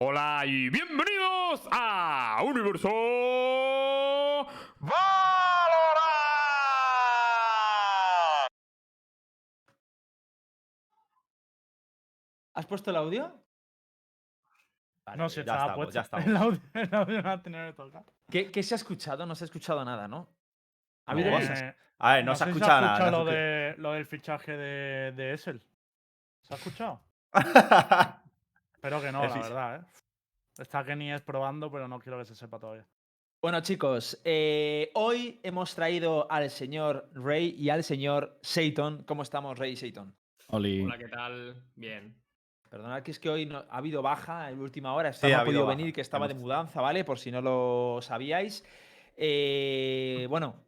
Hola y bienvenidos a Universo Valorant. ¿Has puesto el audio? No, si ya estaba estamos, puesto. ya estamos. El audio, el audio no ha tenido que tocar. ¿Qué, qué se ha escuchado? No se ha escuchado nada, ¿no? No, habido vas cosas. Eh, A ver, no, se ha escuchado nada. escuchado no lo, se de, lo del fichaje de, de Essel. ¿Se ha escuchado? escucha- Espero que no, la verdad, ¿eh? Está Kenny es probando, pero no quiero que se sepa todavía. Bueno, chicos, eh, hoy hemos traído al señor Rey y al señor Seiton. ¿Cómo estamos, Rey y Seiton? Oli. Hola, ¿qué tal? Bien. Perdonad que es que hoy no, ha habido baja en última hora. Sí, Esta no ha ha habido podido baja, venir, que estaba de mudanza, ¿vale? Por si no lo sabíais. Eh, bueno,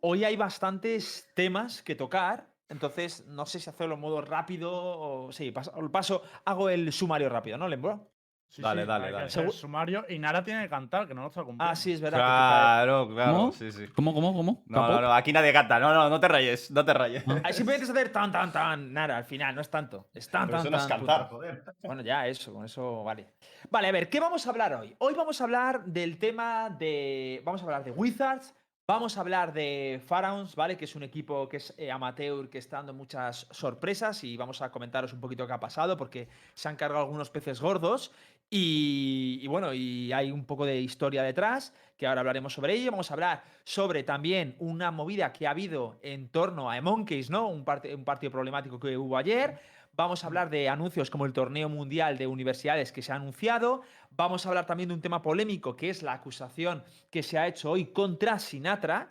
hoy hay bastantes temas que tocar. Entonces, no sé si hacerlo en modo rápido o. Sí, paso, paso hago el sumario rápido, ¿no, Lembro? Sí, Dale, sí, dale, dale. Segu- sumario y Nara tiene que cantar, que no lo está cumpliendo. Ah, sí, es verdad. que Claro, claro. ¿Cómo? Sí, sí. ¿Cómo, cómo, cómo? No, no, no, aquí nadie canta. No, no, no te rayes, no te rayes. Ah. Ah, Simplemente es hacer tan, tan, tan. Nada, al final, no es tanto. Es tan, Pero tan, eso no es tan, cantar, joder. Bueno, ya eso, con eso vale. Vale, a ver, ¿qué vamos a hablar hoy? Hoy vamos a hablar del tema de. Vamos a hablar de Wizards, vamos a hablar de Pharaons, ¿vale? Que es un equipo que es eh, amateur, que está dando muchas sorpresas y vamos a comentaros un poquito qué ha pasado porque se han cargado algunos peces gordos. Y, y bueno, y hay un poco de historia detrás, que ahora hablaremos sobre ello. Vamos a hablar sobre también una movida que ha habido en torno a Monkeys, ¿no? Un, parte- un partido problemático que hubo ayer. Vamos a hablar de anuncios como el torneo mundial de universidades que se ha anunciado. Vamos a hablar también de un tema polémico que es la acusación que se ha hecho hoy contra Sinatra,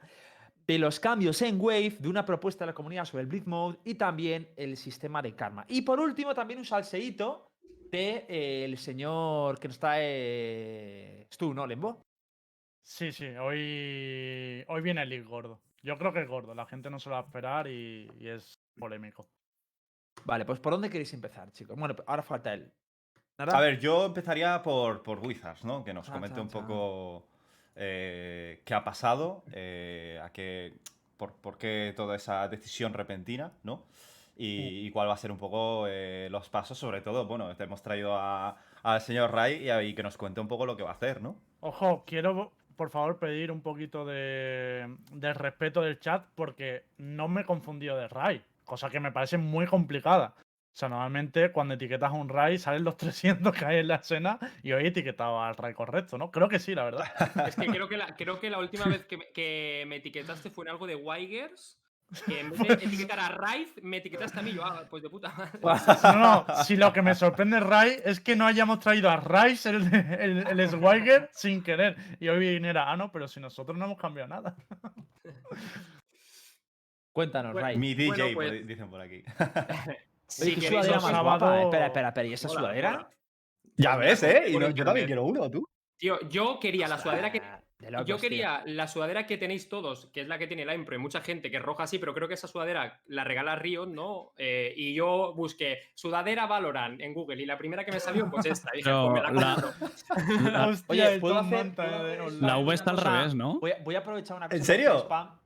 de los cambios en Wave, de una propuesta de la comunidad sobre el Bleed Mode y también el sistema de karma. Y por último, también un salseíto de eh, señor que nos trae Stu, ¿no, Lembo? Sí, sí, hoy, hoy viene el league gordo. Yo creo que es gordo, la gente no se lo va a esperar y es polémico. Vale, pues ¿por dónde queréis empezar, chicos? Bueno, ahora falta él. ¿Nada? A ver, yo empezaría por, por Wizards, ¿no? Que nos Chan, comente un poco eh, qué ha pasado, eh, a qué, por, por qué toda esa decisión repentina, ¿no? Y, y cuál va a ser un poco eh, los pasos, sobre todo, bueno, te hemos traído a- al señor Ray y, a- y que nos cuente un poco lo que va a hacer, ¿no? Ojo, quiero por favor pedir un poquito de, de respeto del chat porque no me he confundido de Ray, cosa que me parece muy complicada. O sea, normalmente cuando etiquetas a un Ray salen los 300 que hay en la escena y hoy he etiquetado al Ray correcto, ¿no? Creo que sí, la verdad. Es que creo que la, creo que la última vez que me, que me etiquetaste fue en algo de Wigers. Que en vez de etiquetar a Raiz, me etiquetaste a mí. Yo, ah, pues de puta madre. No, no, si lo que me sorprende, Ray, es que no hayamos traído a Rice, el, el, el Swagger, sin querer. Y hoy viniera, ah, no, pero si nosotros no hemos cambiado nada. Cuéntanos, Bueno, Ray. Mi DJ, Bueno, pues- dicen por aquí. Si Oye, sudadera más sábado- guapa. Espera, espera, espera. ¿Y esa sudadera? Ya ves, ¿eh? Y no- yo también quiero uno, tú. Tío, yo quería la sudadera que. Locos, Yo tío. quería la sudadera que tenéis todos, que es la que tiene la Impro y mucha gente que es roja así, pero creo que esa sudadera la regala Riot, ¿no? Eh, y yo busqué sudadera Valorant en Google y la primera que me salió, pues esta. Dije, Pero pues me la la- compro. La, Hostia, Oye, ¿puedo todo hacer- puedo online. la V está al revés, ¿no? Voy a, voy a aprovechar una cosa. ¿En serio? Spam.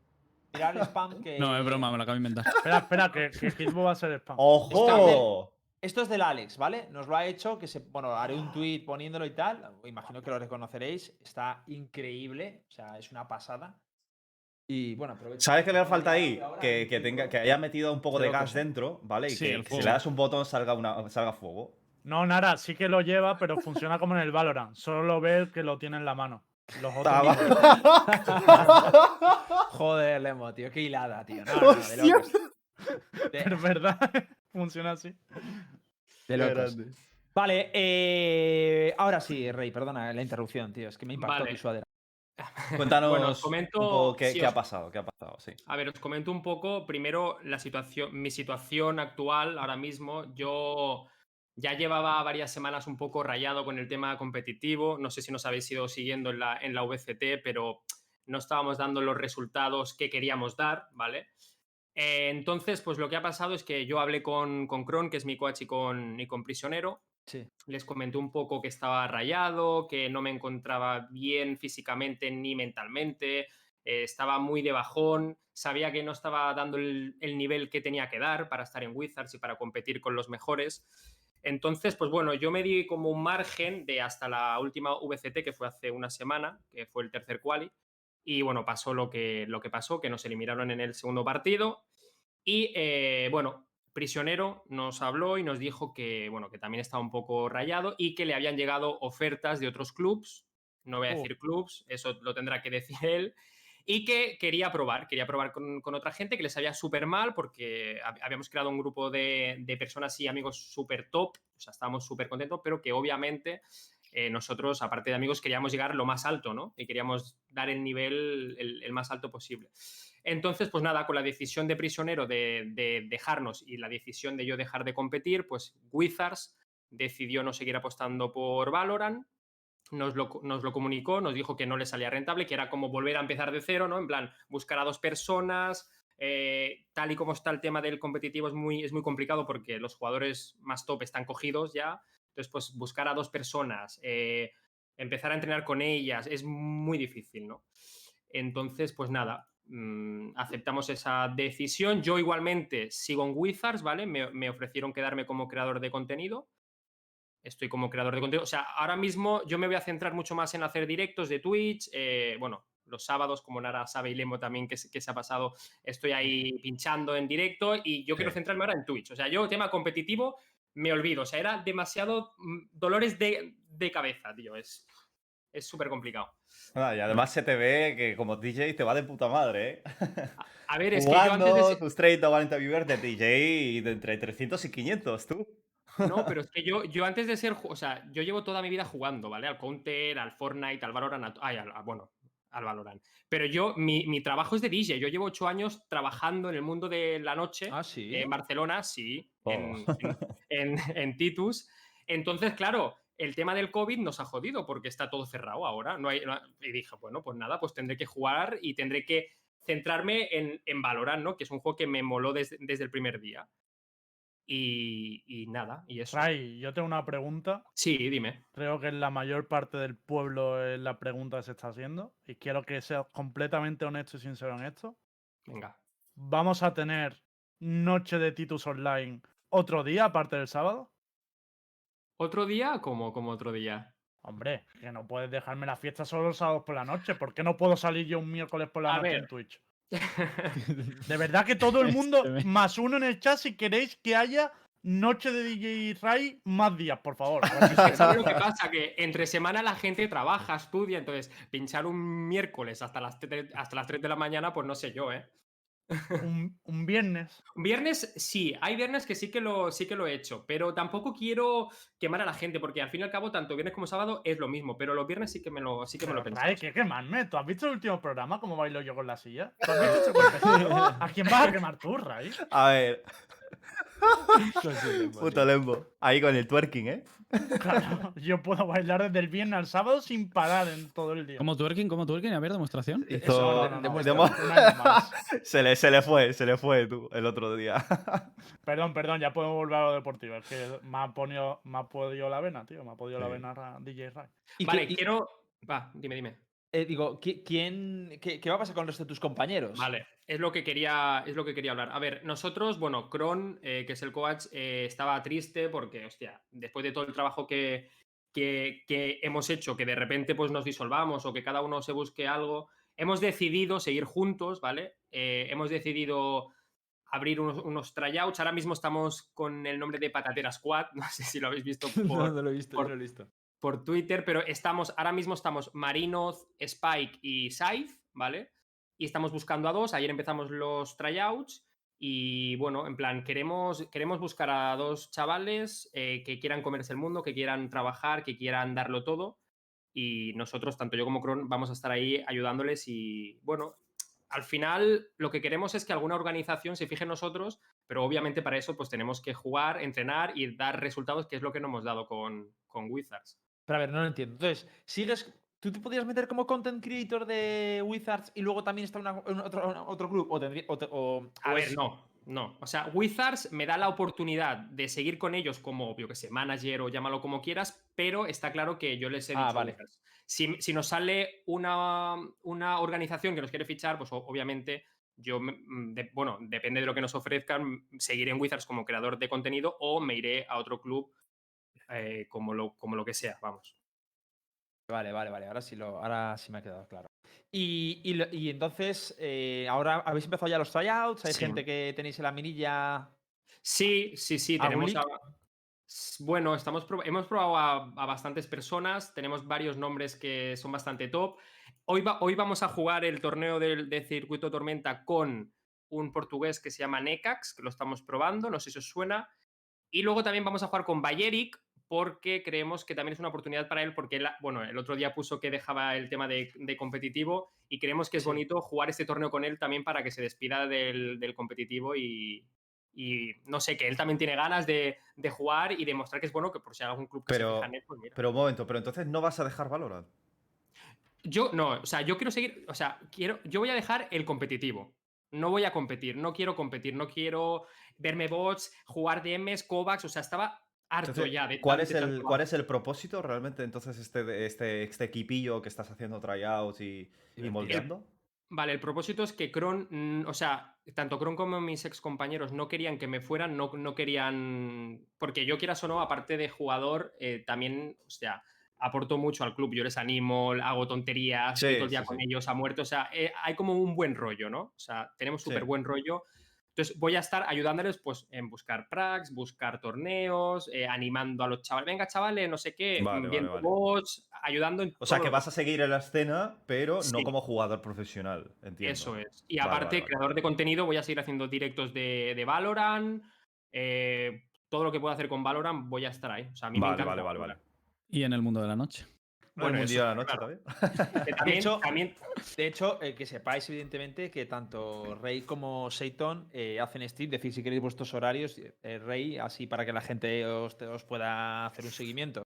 Spam que. No, es broma, me lo acabo de inventar. Espera, espera, que, que Hitbo va a ser spam. ¡Ojo! Esto es del Alex, ¿vale? Nos lo ha hecho, que se, bueno, haré un tweet poniéndolo y tal. Imagino que lo reconoceréis. Está increíble, o sea, es una pasada. Y bueno, aprovecho. ¿Sabes qué le falta ahí? Que, que tenga, que haya metido un poco Creo de gas dentro, ¿vale? Y Sí, que, si le das un botón salga, una, salga fuego. No, Nara, sí que lo lleva, pero funciona como en el Valorant. Solo lo ve el que lo tiene en la mano. Los otros. Joder, Lemo, tío, qué hilada, tío. No, no, de locos. De, es verdad, funciona así. de locos. Vale, eh, ahora sí, Rey, perdona la interrupción, tío. Es que me impactó Vale. tu sudadera. Cuéntanos Bueno, os comento- un poco qué, sí, qué ha pasado, qué ha pasado, sí. A ver, os comento un poco primero la situación, mi situación actual ahora mismo. Yo ya llevaba varias semanas un poco rayado con el tema competitivo. No sé si nos habéis ido siguiendo en la, en la VCT, pero no estábamos dando los resultados que queríamos dar, ¿vale? Eh, entonces, pues lo que ha pasado es que yo hablé con, con Kron, que es mi coach, y con, y con Prisionero. Sí. Les comenté un poco que estaba rayado, que no me encontraba bien físicamente ni mentalmente. eh, estaba muy de bajón, sabía que no estaba dando el, el nivel que tenía que dar para estar en Wizards y para competir con los mejores. Entonces, pues bueno, yo me di como un margen de hasta la última VCT, que fue hace una semana, que fue el tercer quali, y bueno, pasó lo que, lo que pasó, que nos eliminaron en el segundo partido. Y eh, bueno, Prisionero nos habló y nos dijo que, bueno, que también estaba un poco rayado y que le habían llegado ofertas de otros clubs. No voy a Oh. decir clubs, eso lo tendrá que decir él. Y que quería probar, quería probar con, con otra gente que les había súper mal porque hab- habíamos creado un grupo de, de personas y amigos súper top, o sea, estábamos súper contentos, pero que obviamente eh, nosotros, aparte de amigos, queríamos llegar lo más alto, ¿no? Y queríamos dar el nivel el, el más alto posible. Entonces, pues nada, con la decisión de prisionero de, de dejarnos y la decisión de yo dejar de competir, pues Wizards decidió no seguir apostando por Valorant. Nos lo, nos lo comunicó, nos dijo que no le salía rentable, que era como volver a empezar de cero, ¿no? En plan, buscar a dos personas. eh, tal y como está el tema del competitivo es muy, es muy complicado porque los jugadores más top están cogidos ya. Entonces, pues buscar a dos personas, eh, empezar a entrenar con ellas, es muy difícil, ¿no? Entonces, pues nada, mm, aceptamos esa decisión. Yo igualmente sigo en Wizards, ¿vale? Me, me ofrecieron quedarme como creador de contenido. Estoy como creador de contenido. O sea, ahora mismo yo me voy a centrar mucho más en hacer directos de Twitch. eh, bueno, los sábados, como Nara sabe y Lemo también que, se- que se ha pasado, estoy ahí pinchando en directo y yo quiero centrarme ahora en Twitch. O sea, yo tema competitivo me olvido. O sea, era demasiado mm, dolores de, de cabeza, tío. Es es súper complicado. Ah, y además se te ve que como DJ te va de puta madre, ¿eh? A ver, es que yo antes de Jugando tus 30 o 40 viewers de DJ de entre 300 y 500, tú. No, pero es que yo, yo antes de ser, o sea, yo llevo toda mi vida jugando, ¿vale? Al Counter, al Fortnite, al Valorant, ay, al- bueno, al Valorant. Pero yo, mi, mi trabajo es de DJ. Yo llevo ocho años trabajando en el mundo de la noche. Ah, sí. En Barcelona, sí, en, Oh. en- en- en Titus. Entonces, claro, el tema del COVID nos ha jodido porque está todo cerrado ahora. No hay, no- y dije, bueno, pues nada, pues tendré que jugar y tendré que centrarme en, en Valorant, ¿no? Que es un juego que me moló desde, desde el primer día. Y, y nada, y eso. Ray, yo tengo una pregunta. Sí, dime. Creo que la mayor parte del pueblo es la pregunta que se está haciendo. Y quiero que seas completamente honesto y sincero en esto. Venga. ¿Vamos a tener noche de Titus Online otro día, aparte del sábado? ¿Otro día? como como otro día? Hombre, que no puedes dejarme la fiesta solo los sábados por la noche. ¿Por qué no puedo salir yo un miércoles por la A noche ver. en Twitch? De verdad que todo el mundo, Este más uno en el chat, si queréis que haya noche de DJ Ray más días, por favor. ¿Sabes lo que pasa? Que entre semana la gente trabaja, estudia, entonces pinchar un miércoles hasta las, tre- hasta las 3 de la mañana, pues no sé yo, ¿eh? Un, un viernes. Viernes sí, hay viernes que sí que lo sí que lo he hecho, pero tampoco quiero quemar a la gente porque al fin y al cabo tanto viernes como sábado es lo mismo, pero los viernes sí que me lo sí que me lo pensado. Ray, ¿qué quemarme? ¿Tú has visto el último programa? ¿Cómo bailo yo con la silla? ¿Tú has visto ese golpecito? ¿A quién vas a quemar tú, Ray? A ver, puto lembo. Ahí con el twerking, ¿eh? Claro, yo puedo bailar desde el viernes al sábado sin parar en todo el día. ¿Cómo twerking? ¿Cómo twerking? A ver, demostración. Hizo- Eso, no, se, le, se le fue, se le fue tú el otro día. Perdón, perdón, ya podemos volver a lo deportivo. Es que me ha, ponido, me ha podido la vena, tío. Me ha podido la vena DJ Ray. ¿Y Vale, y- quiero va, dime, dime. Eh, digo, ¿qui- ¿quién, qué, qué va a pasar con el resto de tus compañeros? Vale, es lo que quería, es lo que quería hablar. A ver, nosotros, bueno, Kron, eh, que es el coach, eh, estaba triste porque, hostia, después de todo el trabajo que, que, que hemos hecho, que de repente pues nos disolvamos o que cada uno se busque algo, hemos decidido seguir juntos, ¿vale? Eh, hemos decidido abrir unos, unos tryouts. Ahora mismo estamos con el nombre de Patatera Squad, no sé si lo habéis visto no, lo he visto, por- no lo he visto. Por Twitter, pero estamos, ahora mismo estamos Marinoz, Spike y Scythe, ¿vale? Y estamos buscando a dos. Ayer empezamos los tryouts. Y bueno, en plan, queremos, queremos buscar a dos chavales eh, que quieran comerse el mundo, que quieran trabajar, que quieran darlo todo. Y nosotros, tanto yo como Kron, vamos a estar ahí ayudándoles. Y bueno, al final lo que queremos es que alguna organización se fije en nosotros, pero obviamente para eso pues tenemos que jugar, entrenar y dar resultados, que es lo que no hemos dado con, con Wizards. Pero a ver, no lo entiendo. Entonces, ¿sigues. ¿Tú te podrías meter como content creator de Wizards y luego también está una- en otro, otro club? ¿O, tendría- o te- o- A ver, no. No, o sea, Wizards me da la oportunidad de seguir con ellos como, yo que sé, manager o llámalo como quieras, pero está claro que yo les he Ah, dicho a vale. Si, si nos sale una, una organización que nos quiere fichar, pues obviamente yo, mm, de- bueno, depende de lo que nos ofrezcan, seguiré en Wizards como creador de contenido o me iré a otro club eh, como, lo, como lo que sea, vamos. Vale, vale, vale. Ahora sí, lo, ahora sí me ha quedado claro. Y, y entonces, eh, ahora habéis empezado ya los tryouts. Hay Sí. gente que tenéis en la mirilla. Sí, sí, sí, ¿Algún tenemos a- Bueno, estamos hemos probado a, a bastantes personas, tenemos varios nombres que son bastante top. Hoy, va- hoy vamos a jugar el torneo del de Circuito Tormenta con un portugués que se llama Necax, que lo estamos probando, no sé si os suena. Y luego también vamos a jugar con Bayeric, porque creemos que también es una oportunidad para él, porque él, bueno, el otro día puso que dejaba el tema de, de competitivo y creemos que es Sí. bonito jugar este torneo con él también para que se despida del, del competitivo y, y no sé, que él también tiene ganas de, de jugar y demostrar que es bueno, que por si hay algún club que Pero- se fija en él, pues mira. Pero un momento, pero entonces no vas a dejar Valorant. Yo no, o sea, yo quiero seguir, o sea, quiero, yo voy a dejar el competitivo. No voy a competir, no quiero competir, no quiero verme bots, jugar DMs, Kovacs, o sea, estaba harto Entonces, ya de ¿cuál, es el, tanto ¿Cuál es el propósito realmente entonces este, de- este, este equipillo que estás haciendo tryouts y, moldeando? Vale, el propósito es que Kron, mm, o sea, tanto Kron como mis ex compañeros no querían que me fueran, no, no querían. Porque yo, quieras o no, aparte de jugador, eh, también, o sea, aporto mucho al club. Yo les animo, hago tonterías, Sí, todo el día sí, con sí. ellos a muerto. O sea, eh, hay como un buen rollo, ¿no? O sea, tenemos Sí. súper buen rollo. Entonces voy a estar ayudándoles pues, en buscar pracs, buscar torneos, eh, animando a los chavales. Venga, chavales, no sé qué, Vale, viendo vale. bots, ayudando en O sea, que vas a seguir en la escena, pero no como jugador profesional, entiendo. Eso es. Y Vale, aparte, vale, vale. creador de contenido, voy a seguir haciendo directos de, de Valorant. eh, todo lo que pueda hacer con Valorant, voy a estar ahí. O sea, a mí me Vale, encanta vale, vale. Y en el mundo de la noche. Bueno, un día de la noche claro. también. También, hecho- también- De hecho, eh, que sepáis, evidentemente, que tanto Rey como Seiton eh, hacen stream. Decir, si queréis vuestros horarios, eh, Rey, así para que la gente os, os pueda hacer un seguimiento.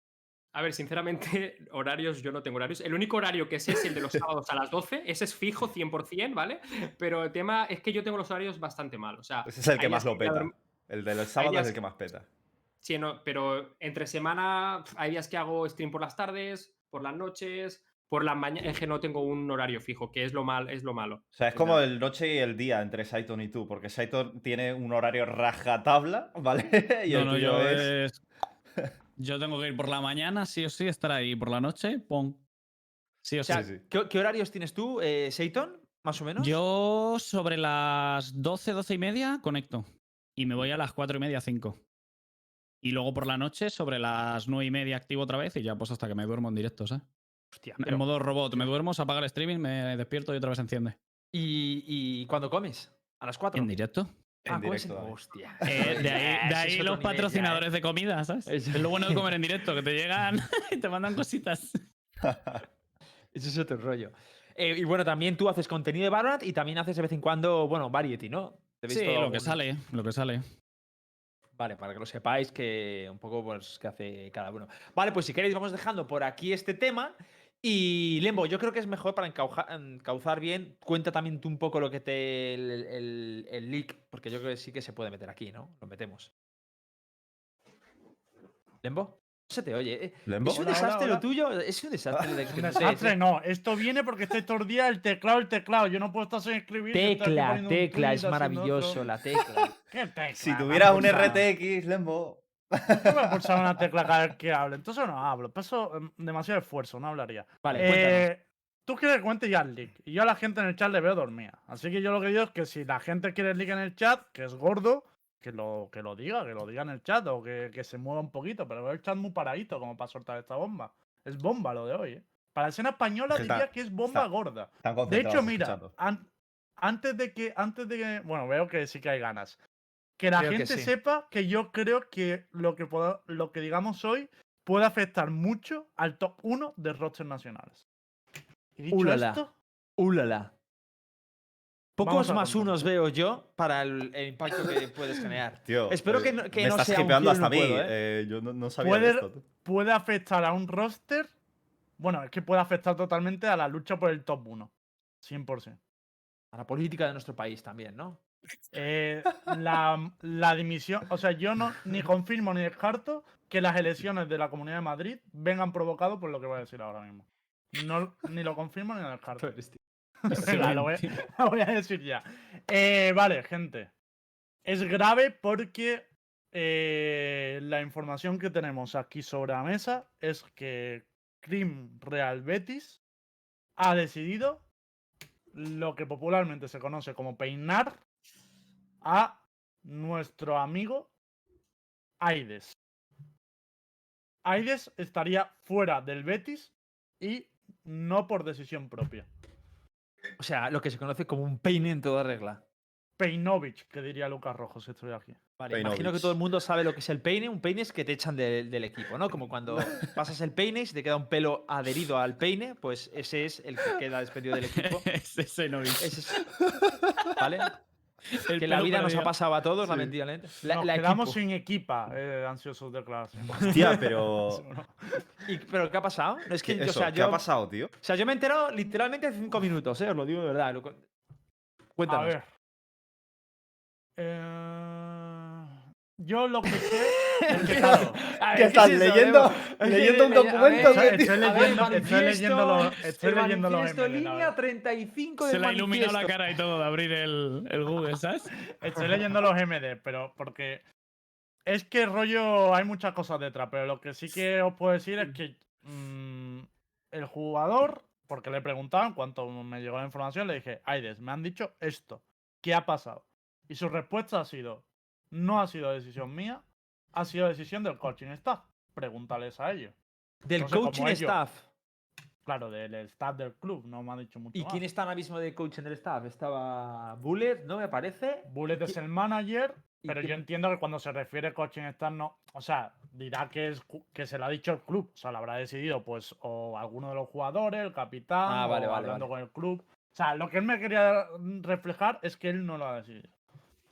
a ver, sinceramente, horarios, yo no tengo horarios. El único horario que sé es el de los sábados a las 12. Ese es fijo 100%, ¿vale? Pero el tema es que yo tengo los horarios bastante mal. O sea, Ese es el que más lo a peta. dorm- El del sábado es días- el que más peta. Sí, no, pero entre semana hay días que hago stream por las tardes, por las noches, por las mañanas. Es que no tengo un horario fijo, que es lo, mal, es lo malo. O sea, es como el noche y el día entre Saiton y tú, porque Saiton tiene un horario rajatabla, ¿vale? y no, el no, tuyo yo es... es- Yo tengo que ir por la mañana, sí o sí, estar ahí. Por la noche, pon. Sí o O sea, Sí, sí. ¿qué, qué horarios tienes tú, eh, Seiton? Más o menos. Yo sobre las 12, 12 y media conecto. Y me voy a las 4 y media, 5. Y luego por la noche, sobre las 9 y media, activo otra vez y ya pues hasta que me duermo en directo, ¿sabes? Hostia, En modo robot. Me duermo, se apaga el streaming, me despierto y otra vez enciende. ¿Y, ¿Y cuándo comes? ¿A las 4? En directo. En Ah, comes directo. Hostia. Eh, de ahí, de los ya, ¿eh? patrocinadores de comida, ¿sabes? Eso- Es lo bueno de comer en directo, que te llegan y te mandan cositas. Ese es otro rollo. Eh, y bueno, también tú haces contenido de Valorant y también haces de vez en cuando, bueno, Variety, ¿no? Sí, lo que sale, lo que sale. Vale, para que lo sepáis, que un poco pues que hace cada uno. Vale, pues si queréis vamos dejando por aquí este tema. Y Lembo, yo creo que es mejor para encauzar bien. Cuenta también tú un poco lo que te. El, el- el leak, porque yo creo que sí que se puede meter aquí, ¿no? Lo metemos. ¿Lembo? No se te oye. eh. ¿Lembo? Es un Hola, hola, desastre hola. lo tuyo. Es un desastre. de que Un no sé, desastre, es- no. Esto viene porque estoy todo el día el teclado, el teclado. Yo no puedo estar sin escribir. Tecla, tecla, es maravilloso la tecla. ¿Qué tecla? Si Me tuvieras un. RTX, Lembo. Yo voy a pulsar una tecla cada vez que hable. Entonces no hablo. Paso em, demasiado esfuerzo, no hablaría. Vale. Eh, Tú quieres que cuente ya el leak. Y yo a la gente en el chat le veo dormida. Así que yo lo que digo es que si la gente quiere el leak en el chat, que es gordo, que lo, que lo diga, que lo diga en el chat o que, que se mueva un poquito. Pero veo el chat muy paradito como para soltar esta bomba. Es bomba lo de hoy, ¿eh? Para la escena española Es que está- diría que es bomba está- gorda. Están De hecho, mira, an- antes de que, antes de que, bueno, veo que sí que hay ganas. Que la Creo que gente sí. sepa que yo creo que lo que puedo- lo que digamos hoy puede afectar mucho al top 1 de rosters nacionales. Y dicho Ulala. esto, ¡Ulala! Pocos más unos veo yo para el, el impacto que puedes generar. Tío, Espero que eh, no- que me no estás sea un hasta no mí. puedo, eh, yo no, no sabía Puede- de esto. puede afectar a un roster. Bueno, es que puede afectar totalmente a la lucha por el top 1. 100%. A la política de nuestro país también, ¿no? Eh, la, la dimisión, o sea, yo no ni confirmo ni descarto que las elecciones de la Comunidad de Madrid vengan provocadas por lo que voy a decir ahora mismo. No, ni lo confirmo ni lo descarto. Venga, lo, voy, a- lo voy a decir ya. Eh, vale, gente. Es grave porque eh, la información que tenemos aquí sobre la mesa es que Crim Real Betis ha decidido lo que popularmente se conoce como peinar a nuestro amigo Aides. Aides estaría fuera del Betis y no por decisión propia. O sea, lo que se conoce como un peine en toda regla. Peinovich, que diría Lucas Rojo si estoy aquí. Vale, imagino que todo el mundo sabe lo que es el peine. Un peine es que te echan del- del equipo, ¿no? Como cuando pasas el peine y se te queda un pelo adherido al peine, pues ese es el que queda despedido del equipo. Ese Xenovic. Ese es- ¿Vale? El Que la vida nos ha pasado a todos, Sí. lamentablemente. La, Nos la quedamos equipo. sin equipa, eh, ansiosos declaraciones. Hostia, pero. Y- ¿Pero qué ha pasado? No, es que, ¿qué, o sea, ¿qué yo, ha pasado, tío? O sea, yo me he enterado literalmente hace cinco minutos, ¿eh? Os lo digo de verdad. lo cu- A Cuéntanos. ver. Eh, yo lo que sé ¿Qué estás leyendo? ¿Leyendo un documento? ver, estoy, leyendo, estoy leyendo los, estoy leyendo los línea verdad. 35 del Se le ha iluminado la cara y todo de abrir el, el Google, ¿sabes? Estoy leyendo los MD, pero porque es que rollo hay muchas cosas detrás, pero lo que sí que os puedo decir es que mm, el jugador, porque le preguntaban cuánto me llegó la información, le dije, Aides, me han dicho esto, ¿qué ha pasado? Y su respuesta ha sido, no ha sido decisión mía, ha sido decisión del coaching staff. Pregúntales a ellos. Del No sé, como coaching ellos. staff. Claro, del staff del club, no me ha dicho mucho ¿Y más. quién está ahora mismo de coach en el staff? Estaba Bullet, ¿no me parece? Bullet es el manager, ¿Y pero yo entiendo que cuando se refiere coaching staff no, o sea, dirá que es que se lo ha dicho el club, o sea, lo habrá decidido pues o alguno de los jugadores, el capitán, Ah, vale, o vale, hablando vale. con el club. O sea, lo que él me quería reflejar es que él no lo ha decidido.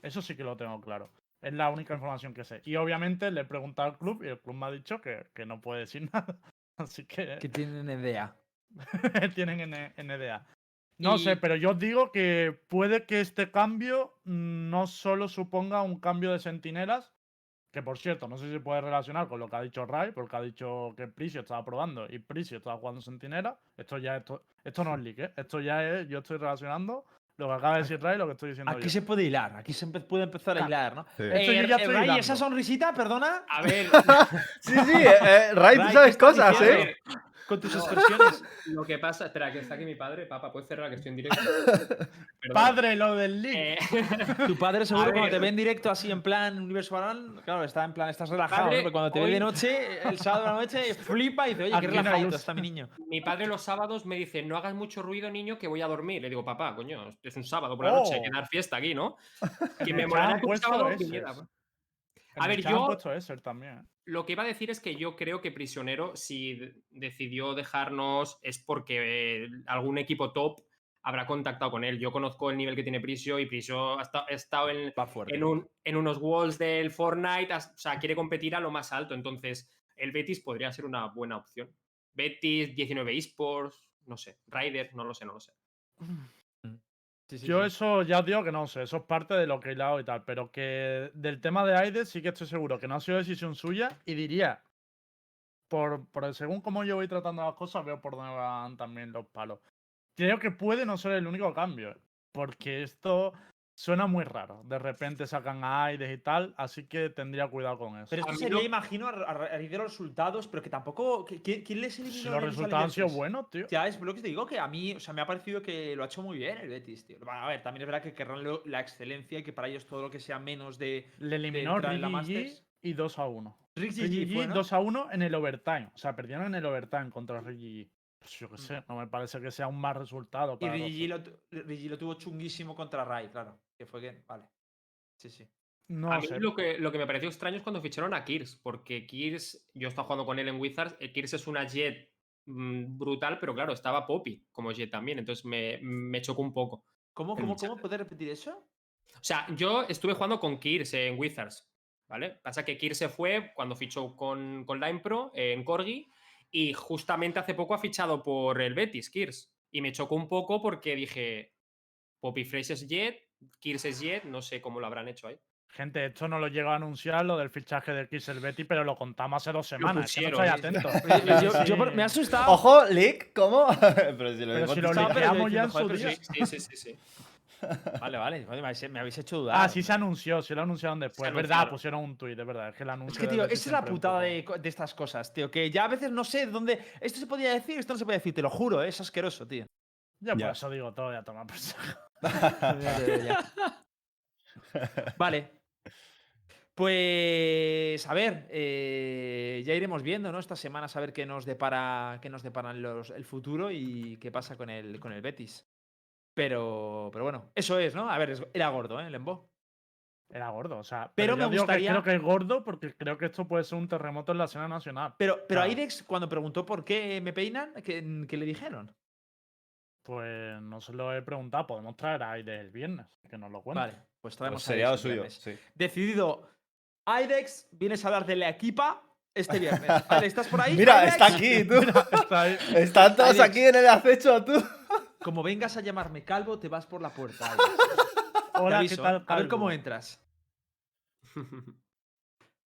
Eso sí que lo tengo claro. Es la única información que sé. Y obviamente le he preguntado al club y el club me ha dicho que, que no puede decir nada. Así que Que tienen idea. tienen N- NDA. No Y- sé, pero yo os digo que puede que este cambio no solo suponga un cambio de sentinelas, que por cierto, no sé si se puede relacionar con lo que ha dicho Rai, porque ha dicho que Prisio estaba probando y Prisio estaba jugando sentinela. Esto ya esto, esto no es leak, ¿eh? Esto ya es, yo estoy relacionando lo que acaba de decir Rai y lo que estoy diciendo Aquí yo. se puede hilar, aquí se puede empezar a hilar, ¿no? Sí. Esto yo Eh, ya estoy Ray, hilando. esa sonrisita, perdona, A ver, Sí, sí, eh, eh, Ray, tú Ray, sabes ¿qué estás cosas, diciendo? ¿eh? Con tus No. expresiones. lo que pasa, espera, que está aquí mi padre, papá, puedes cerrar que estoy en directo. Perdón. Padre, lo del. Eh, Tu padre seguro cuando te ve en directo así en plan Universo Balón, claro, está en plan, estás relajado, Padre, ¿no? Pero cuando te ve de noche, el sábado de la noche, flipa y dice, oye, qué luz. está mi niño. mi padre los sábados me dice, no hagas mucho ruido, niño, que voy a dormir. Le digo, papá, coño, es un sábado por la noche, hay que Oh. dar fiesta aquí, ¿no? Que me que un sábado. En A el ver, yo- también. Lo que iba a decir es que yo creo que Prisionero, si de- decidió dejarnos, es porque eh, algún equipo top habrá contactado con él. Yo conozco el nivel que tiene Prisio y Prisio ha esta- ha estado en, Va fuerte. en, un- en unos walls del Fortnite, o sea, quiere competir a lo más alto. Entonces, el Betis podría ser una buena opción. Betis, 19 esports, no sé. Ryder, no lo sé, no lo sé. Sí, sí, Yo sí. eso ya os digo que no sé, eso es parte de lo que he hilado y tal, pero que del tema de Aides sí que estoy seguro que no ha sido decisión suya y diría, por, por el- según como yo voy tratando las cosas, veo por dónde van también los palos. Creo que puede no ser el único cambio, porque esto suena muy raro. De repente sacan a Aides y tal, así que tendría cuidado con eso. Pero esto sería, lo- imagino, a, ra- a raíz de los resultados, pero que tampoco. ¿Quién, quién les eliminó? si los resultados han sido buenos, tío. Ya, es lo que te digo, que a mí, o sea, me ha parecido que lo ha hecho muy bien el Betis, tío. Bueno, a ver, también es verdad que querrán lo- la excelencia y que para ellos todo lo que sea menos de. Le eliminó entrar en la Masters. y 2 a 1. Rick Ricky GG fue, G ¿no? 2 a 1 en el overtime. O sea, perdieron en el overtime contra Ricky G. Pues yo qué sé, no me parece que sea un mal resultado. Y para Rigi lo, Rigi lo tuvo chunguísimo contra Rai, claro. Que fue que. Vale. Sí, sí. No a mí sé. lo que, lo que me pareció extraño es cuando ficharon a Kirs, porque Kirs, yo estaba jugando con él en Wizards, eh, Kirs es una Jet mm, brutal, pero claro, estaba Poppy como Jet también, entonces me, me chocó un poco. ¿Cómo, cómo, cómo? ¿Puedes repetir eso? O sea, yo estuve jugando con Kirs en Wizards, ¿vale? Pasa que Kirs se fue cuando fichó con, con Line Pro en Corgi y justamente hace poco ha fichado por el Betis, Kirs. Y me chocó un poco porque dije, Poppy Fresh es Jet, Kirses Jet, no sé cómo lo habrán hecho ahí. Gente, esto no lo llegó a anunciar, lo del fichaje del Kirsel Betty, pero lo contamos hace dos semanas. es que no pusieron, estáis atentos. Yo, yo- yo- me ha asustado. Ojo, leak, ¿cómo? pero si lo Pero si lo ya en su día. Sí, sí, sí, sí. Vale, vale. me habéis, hecho dudar. Ah, sí se anunció, sí lo anunciaron después. Es verdad, pusieron un tuit, es verdad. Es que el anuncio. Es que, tío, esa es la putada de estas cosas, tío. Que ya a veces no sé dónde. Esto se podía decir, esto no se podía decir, te lo juro, ¿eh? es asqueroso, tío. Ya, por eso digo todo, ya toma por vale. Pues a ver, eh, ya iremos viendo, ¿no? Estas semanas a ver qué nos depara, qué nos deparan los, el futuro y qué pasa con el, con el Betis. Pero, pero bueno, eso es, ¿no? A ver, era gordo, ¿eh? Lembo. Era gordo, o sea. Pero yo me digo que gustaría- creo que es gordo porque creo que esto puede ser un terremoto en la escena nacional. Pero, pero Claro. Airex, cuando preguntó por qué me peinan, ¿qué, qué le dijeron? Pues no se lo he preguntado. Podemos traer a Aire el viernes, que nos lo cuente. Vale, pues traemos Pues a sería lo Airex el suyo, sí. Decidido, Airex, vienes a hablar de la equipa este viernes. Vale, ¿estás por ahí? Mira, está aquí, tú. Está ahí. Están todos aquí en el acecho, tú. Como vengas a llamarme calvo, te vas por la puerta. Hola, aviso, ¿qué tal? ¿eh? A ver cómo Calvo? entras.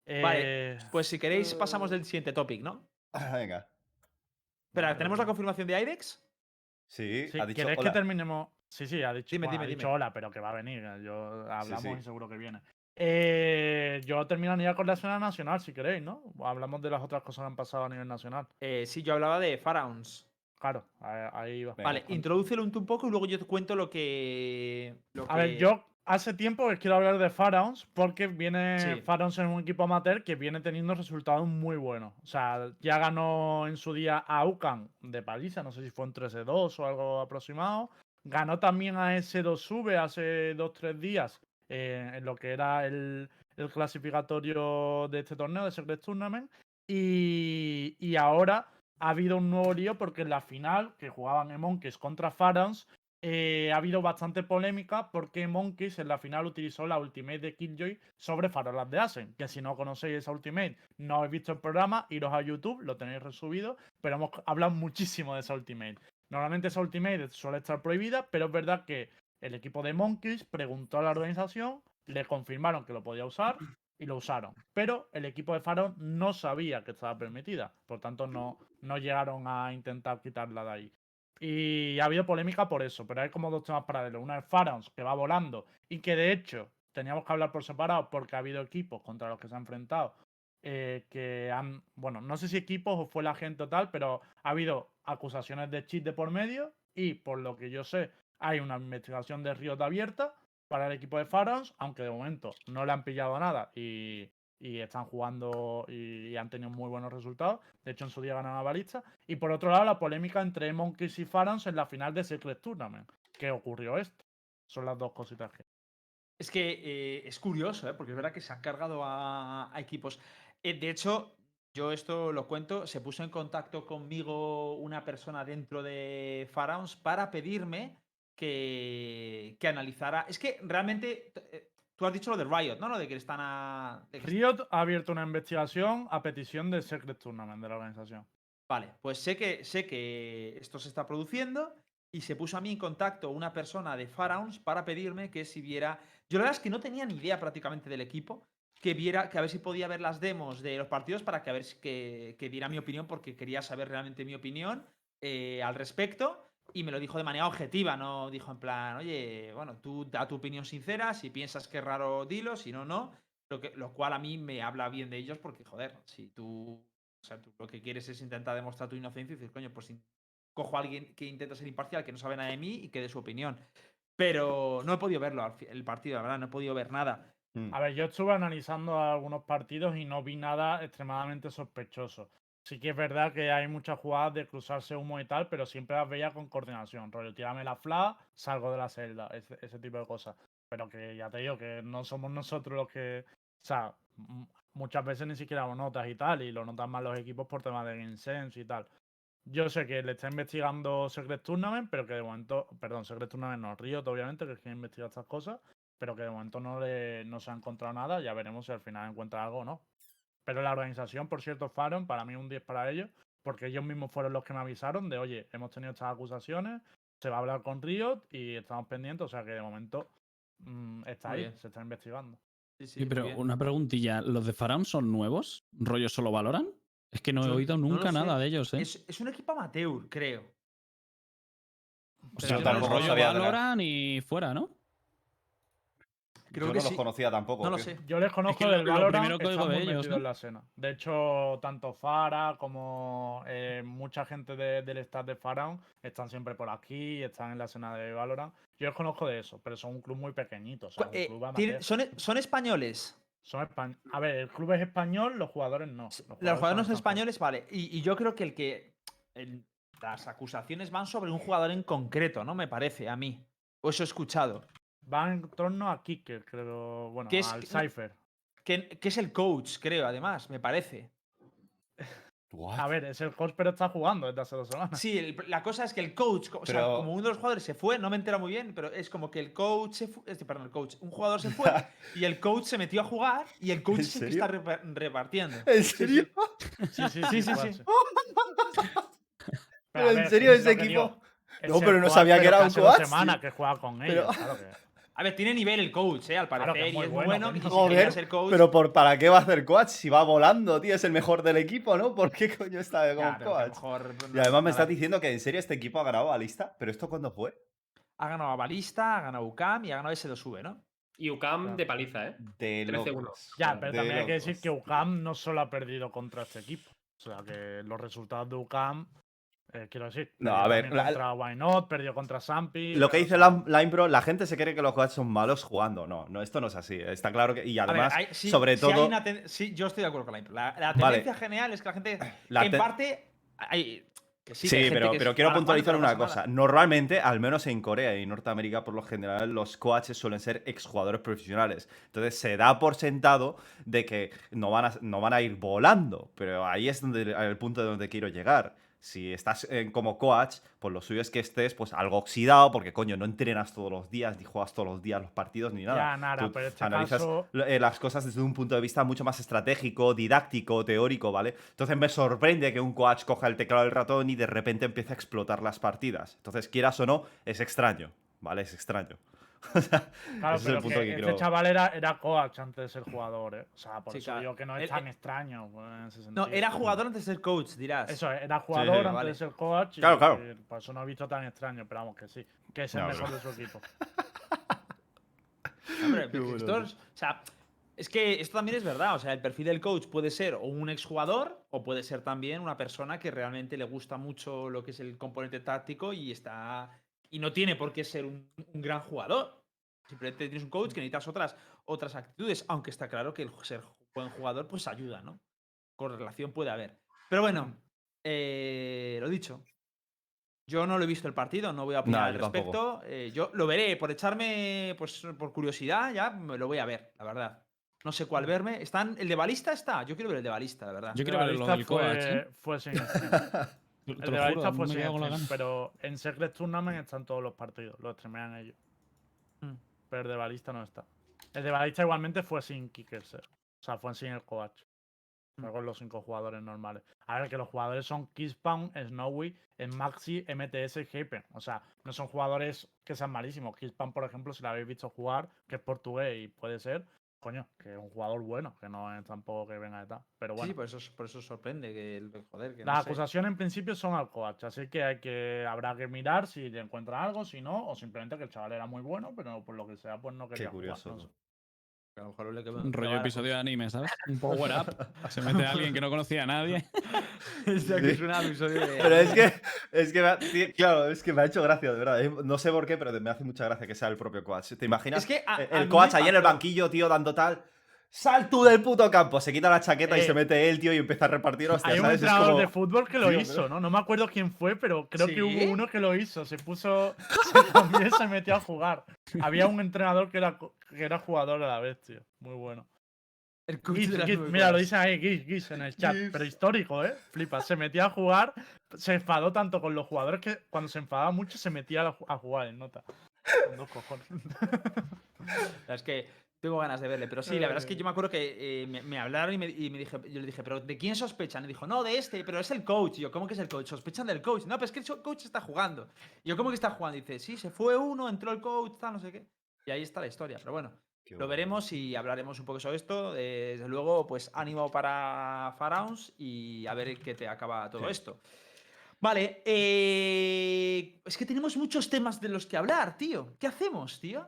Eh, Vale, Pues si queréis, pasamos del siguiente topic, ¿no? Venga. Espera, ¿tenemos la confirmación de Airex? Sí, sí, ha dicho ¿Queréis hola. que terminemos? Sí, sí, ha dicho, Dime, bueno, dime, ha dime. dicho hola, pero que va a venir. eh, Yo hablamos sí. y seguro que viene. Eh, yo terminaría con la escena nacional, si queréis, ¿no? Hablamos de las otras cosas que han pasado a nivel nacional. Eh, sí, yo hablaba de Pharaons. Claro, ahí, va. Venga, Vale, introdúcelo un, poco y luego yo te cuento lo que. lo A ver, yo hace tiempo que quiero hablar de Pharaons porque viene Sí. Pharaons es un equipo amateur que viene teniendo resultados muy buenos. O sea, ya ganó en su día a UCAN de paliza, no sé si fue un 13-2 o algo aproximado. Ganó también a S2V hace 2-3 días eh, en lo que era el, el clasificatorio de este torneo de Secret Tournament. Y, y ahora ha habido un nuevo lío porque en la final, que jugaban en Monkeys contra Pharaons, eh, ha habido bastante polémica porque Monkeys en la final utilizó la ultimate de Killjoy sobre Farolas de Asen. Que si no conocéis esa ultimate, no habéis visto el programa, iros a YouTube, lo tenéis resubido, pero hemos hablado muchísimo de esa ultimate. Normalmente esa ultimate suele estar prohibida, pero es verdad que el equipo de Monkeys preguntó a la organización, le confirmaron que lo podía usar y lo usaron. Pero el equipo de Faro no sabía que estaba permitida, por tanto no, no llegaron a intentar quitarla de ahí. Y ha habido polémica por eso, pero hay como dos temas paralelos. Una es Pharaons, que va volando y que de hecho teníamos que hablar por separado porque ha habido equipos contra los que se han enfrentado eh, que han, bueno, no sé si equipos o fue la gente o tal, pero ha habido acusaciones de cheat de por medio y por lo que yo sé hay una investigación de Riot abierta para el equipo de Pharaons, aunque de momento no le han pillado nada y, y están jugando y, han tenido muy buenos resultados. De hecho, en su día ganaron a Balista. Y por otro lado, la polémica entre Monkeys y Pharaons en la final de Secret Tournament. que ocurrió esto? Son las dos cositas que. Es que eh, es curioso, ¿eh? porque es verdad que se han cargado a, equipos. Eh, de hecho, yo esto lo cuento, se puso en contacto conmigo una persona dentro de Pharaons para pedirme que, que analizara. Es que realmente, eh, tú has dicho lo de Riot, ¿no? Lo de que están a... que Riot ha abierto una investigación a petición del Secret Tournament de la organización. Vale, pues sé que, sé que esto se está produciendo y se puso a mí en contacto una persona de Pharaons para pedirme que si viera. Yo la verdad es que no tenía ni idea prácticamente del equipo, que viera, que a ver si podía ver las demos de los partidos para que a ver si que, que diera mi opinión, porque quería saber realmente mi opinión eh, al respecto. Y me lo dijo de manera objetiva, no dijo en plan, oye, bueno, tú da tu opinión sincera, si piensas que es raro, dilo, si no, no. Lo, que, lo cual a mí me habla bien de ellos porque, joder, si tú o sea, tú lo que quieres es intentar demostrar tu inocencia y decir, coño, pues cojo a alguien que intenta ser imparcial, que no sabe nada de mí y que dé su opinión. Pero no he podido verlo, el partido, la verdad, no he podido ver nada. Mm. A ver, yo estuve analizando algunos partidos y no vi nada extremadamente sospechoso. Sí que es verdad que hay muchas jugadas de cruzarse humo y tal, pero siempre las veía con coordinación. Rollo, tírame la fla, salgo de la celda, ese, ese tipo de cosas. Pero que ya te digo que no somos nosotros los que. O sea, muchas veces ni siquiera lo notas y tal, y lo notan más los equipos por temas de sense y tal. Yo sé que le está investigando Secret Tournament, pero que de momento. Perdón, Secret Tournament no, Riot, obviamente, que es quien investiga estas cosas pero que de momento no, le, no se ha encontrado nada. Ya veremos si al final encuentra algo o no. Pero la organización, por cierto, Faron, para mí un 10 para ellos, porque ellos mismos fueron los que me avisaron de, oye, hemos tenido estas acusaciones, se va a hablar con Riot y estamos pendientes, o sea que de momento mm, está ahí, bien. se está investigando. Sí, sí, pero bien. una preguntilla. ¿Los de Faraón son nuevos? ¿Rollo solo valoran? Es que no he oído nunca nada de ellos, ¿eh? Es, es un equipo amateur, creo. o sea, rollo valoran y fuera, ¿no? Creo Yo que no sí. los conocía tampoco. No lo sé. Yo les conozco del lo Valorant, primero que oigo están de muy ellos, metidos ¿no? en la escena. De hecho, tanto Fara como eh, mucha gente de- del staff de Faraon están siempre por aquí, están en la escena de Valorant. Yo les conozco de eso, pero son un club muy pequeñito. O sea, Cu- un eh, club tiene- amateur. son, son españoles. Son españ- A ver, el club es español, los jugadores no. Los jugadores no son españoles, vale. Y, y yo creo que el que. el- las acusaciones van sobre un jugador en concreto, ¿no? Me parece, a mí. O eso he escuchado. Van en torno a Kicker, creo. Bueno, ¿Qué es- al Cypher. Que, que es el coach, creo, además, me parece. What? A ver, es el coach, pero está jugando desde hace dos semanas. Sí, el- la cosa es que el coach, co- o sea, como uno de los jugadores se fue, no me entera muy bien, pero es como que el coach se fue, este, perdón, el coach, un jugador se fue y el coach se metió a jugar y el coach ¿En es el que serio? está repa- repartiendo. ¿En serio? Sí, sí, Sí, sí, sí. Pero en serio, es ese equipo- No, pero no sabía que era un hace dos coach, semanas tío. que juega con Pero- ellos. claro que- A ver, tiene nivel el coach, ¿eh? Al Claro parecer, que es y muy es bueno, bueno. y si Joder, coach, Pero por, ¿para qué va a hacer coach si va volando, tío? Es el mejor del equipo, ¿no? ¿Por qué coño está como lo coach? mejor Y además me estás diciendo que en serio este equipo ha ganado a lista. ¿Pero esto cuándo fue? Ha ganado a Balista, ha ganado a UCAM y ha ganado S2V, ¿no? Y UCAM Claro. de paliza, ¿eh? De 13-1. locos. Ya, pero De también hay que decir que UCAM no solo ha perdido contra este equipo. O sea, que los resultados de UCAM, eh, quiero decir, No, a ver, la- contra Why Not, perdió contra Sampi. Lo que dice o sea, Lam- Limebro, la gente se cree que los coaches son malos jugando. No, no, esto no es así. Está claro que. Y A ver, además, hay- sí- sobre sí todo. ten- sí, yo estoy de acuerdo con la impro. La, la Vale. tendencia general es que la gente, La en te- parte, hay, que sí, Sí, que pero, pero quiero mala puntualizar una pasa cosa. Normalmente, al menos en Corea y Norteamérica, por lo general, los coaches suelen ser exjugadores profesionales. Entonces se da por sentado de que no van a, no van a ir volando. Pero ahí es donde, el punto de donde quiero llegar. Si estás eh, como coach, pues lo suyo es que estés pues algo oxidado, porque coño, no entrenas todos los días, ni juegas todos los días los partidos, ni nada. Ya, Nara, Tú pero este analizas caso- eh, las cosas desde un punto de vista mucho más estratégico, didáctico, teórico, ¿vale? Entonces me sorprende que un coach coja el teclado del ratón y de repente empiece a explotar las partidas. Entonces, quieras o no, es extraño, ¿vale? Es extraño. O sea, Claro, ese es pero el punto que que este chaval era, era coach antes de ser jugador, ¿eh? O sea, por Sí, eso claro. digo que no es tan él- extraño pues, en ese No, era jugador antes de ser coach, dirás. Eso, era jugador antes vale. de ser coach. y- Claro, claro. y por eso no he visto tan extraño, pero vamos que sí. Que es el No, mejor de su equipo. Hombre, bueno, o sea, es que esto también es verdad. O sea, el perfil del coach puede ser o un exjugador o puede ser también una persona que realmente le gusta mucho lo que es el componente táctico y está. Y no tiene por qué ser un, un gran jugador. Simplemente tienes un coach que necesitas otras, otras actitudes, aunque está claro que el ser buen jugador pues ayuda, ¿no? Correlación puede haber. Pero bueno, eh, lo dicho. Yo no lo he visto el partido, no voy a opinar No, al respecto. eh, yo lo veré por echarme, pues por curiosidad, ya me lo voy a ver, la verdad. No sé cuál verme. Están, el de balista está. Yo quiero ver el de balista, la verdad. Yo quiero ver lo Realista del coach, fue, ¿eh? fue. Te El de Balista fue sin pero en Secret Tournament están todos los partidos, los streamean ellos. Mm. Pero el de Balista no está. El de Balista igualmente fue sin Kickerser. O sea, fue sin el coach. Fue con los cinco jugadores normales. A ver, que los jugadores son Kisspawn, Snowy, Maxi, MTS y Hyper. O sea, no son jugadores que sean malísimos. Kisspawn, por ejemplo, si lo habéis visto jugar, que es portugués y puede ser, coño, que es un jugador bueno, que no es tampoco que venga de tal. Pero Sí, bueno. sí, por eso, por eso sorprende que el joder. Que Las no sé. acusaciones en principio son al coach, así que hay que habrá que mirar si le encuentran algo, si no, o simplemente que el chaval era muy bueno, pero por lo que sea, pues no quería Qué curioso. jugar. no sé. A lo mejor le quedó- Un rollo episodio de anime, ¿sabes? Un power up. Se mete a alguien que no conocía a nadie. O sea, que es un episodio de. Pero es que, es que, me ha- claro, es que me ha hecho gracia, de verdad. No sé por qué, pero me hace mucha gracia que sea el propio coach. ¿Te imaginas? Es que a- Eh, a el me coach ahí en el banquillo, tío, dando tal. ¡Sal tú del puto campo! Se quita la chaqueta y Eh, se mete él, tío, y empieza a repartir hostias, Hay un entrenador como- de fútbol que lo Tío, hizo, pero- ¿no? No me acuerdo quién fue, pero creo que hubo uno que lo hizo. Se puso. se- también se metió a jugar. Había un entrenador que era, que era jugador a la vez, tío. Muy bueno. El Giz, nueve mira, lo dicen ahí, Giz, Giz, en el chat. Pero histórico, ¿eh? Flipa. Se metía a jugar, se enfadó tanto con los jugadores que cuando se enfadaba mucho se metía a, ju- a jugar en nota. Con dos cojones. Es que tengo ganas de verle. Pero sí, la verdad es que yo me acuerdo que eh, me, me hablaron y me, y me dije, yo le dije, ¿pero de quién sospechan? Y dijo, no, de este, pero es el coach. Y yo, ¿cómo que es el coach? Sospechan del coach. No, pero es que el coach está jugando. Y yo, ¿cómo que está jugando? Y dice, sí, se fue uno, entró el coach, tal, no sé qué. Y ahí está la historia. Pero bueno, Qué lo bueno. veremos y hablaremos un poco sobre esto. Eh, Desde luego, pues ánimo para Pharaons y a ver qué te acaba todo Sí. esto. Vale, eh, es que tenemos muchos temas de los que hablar, tío. ¿Qué hacemos, tío?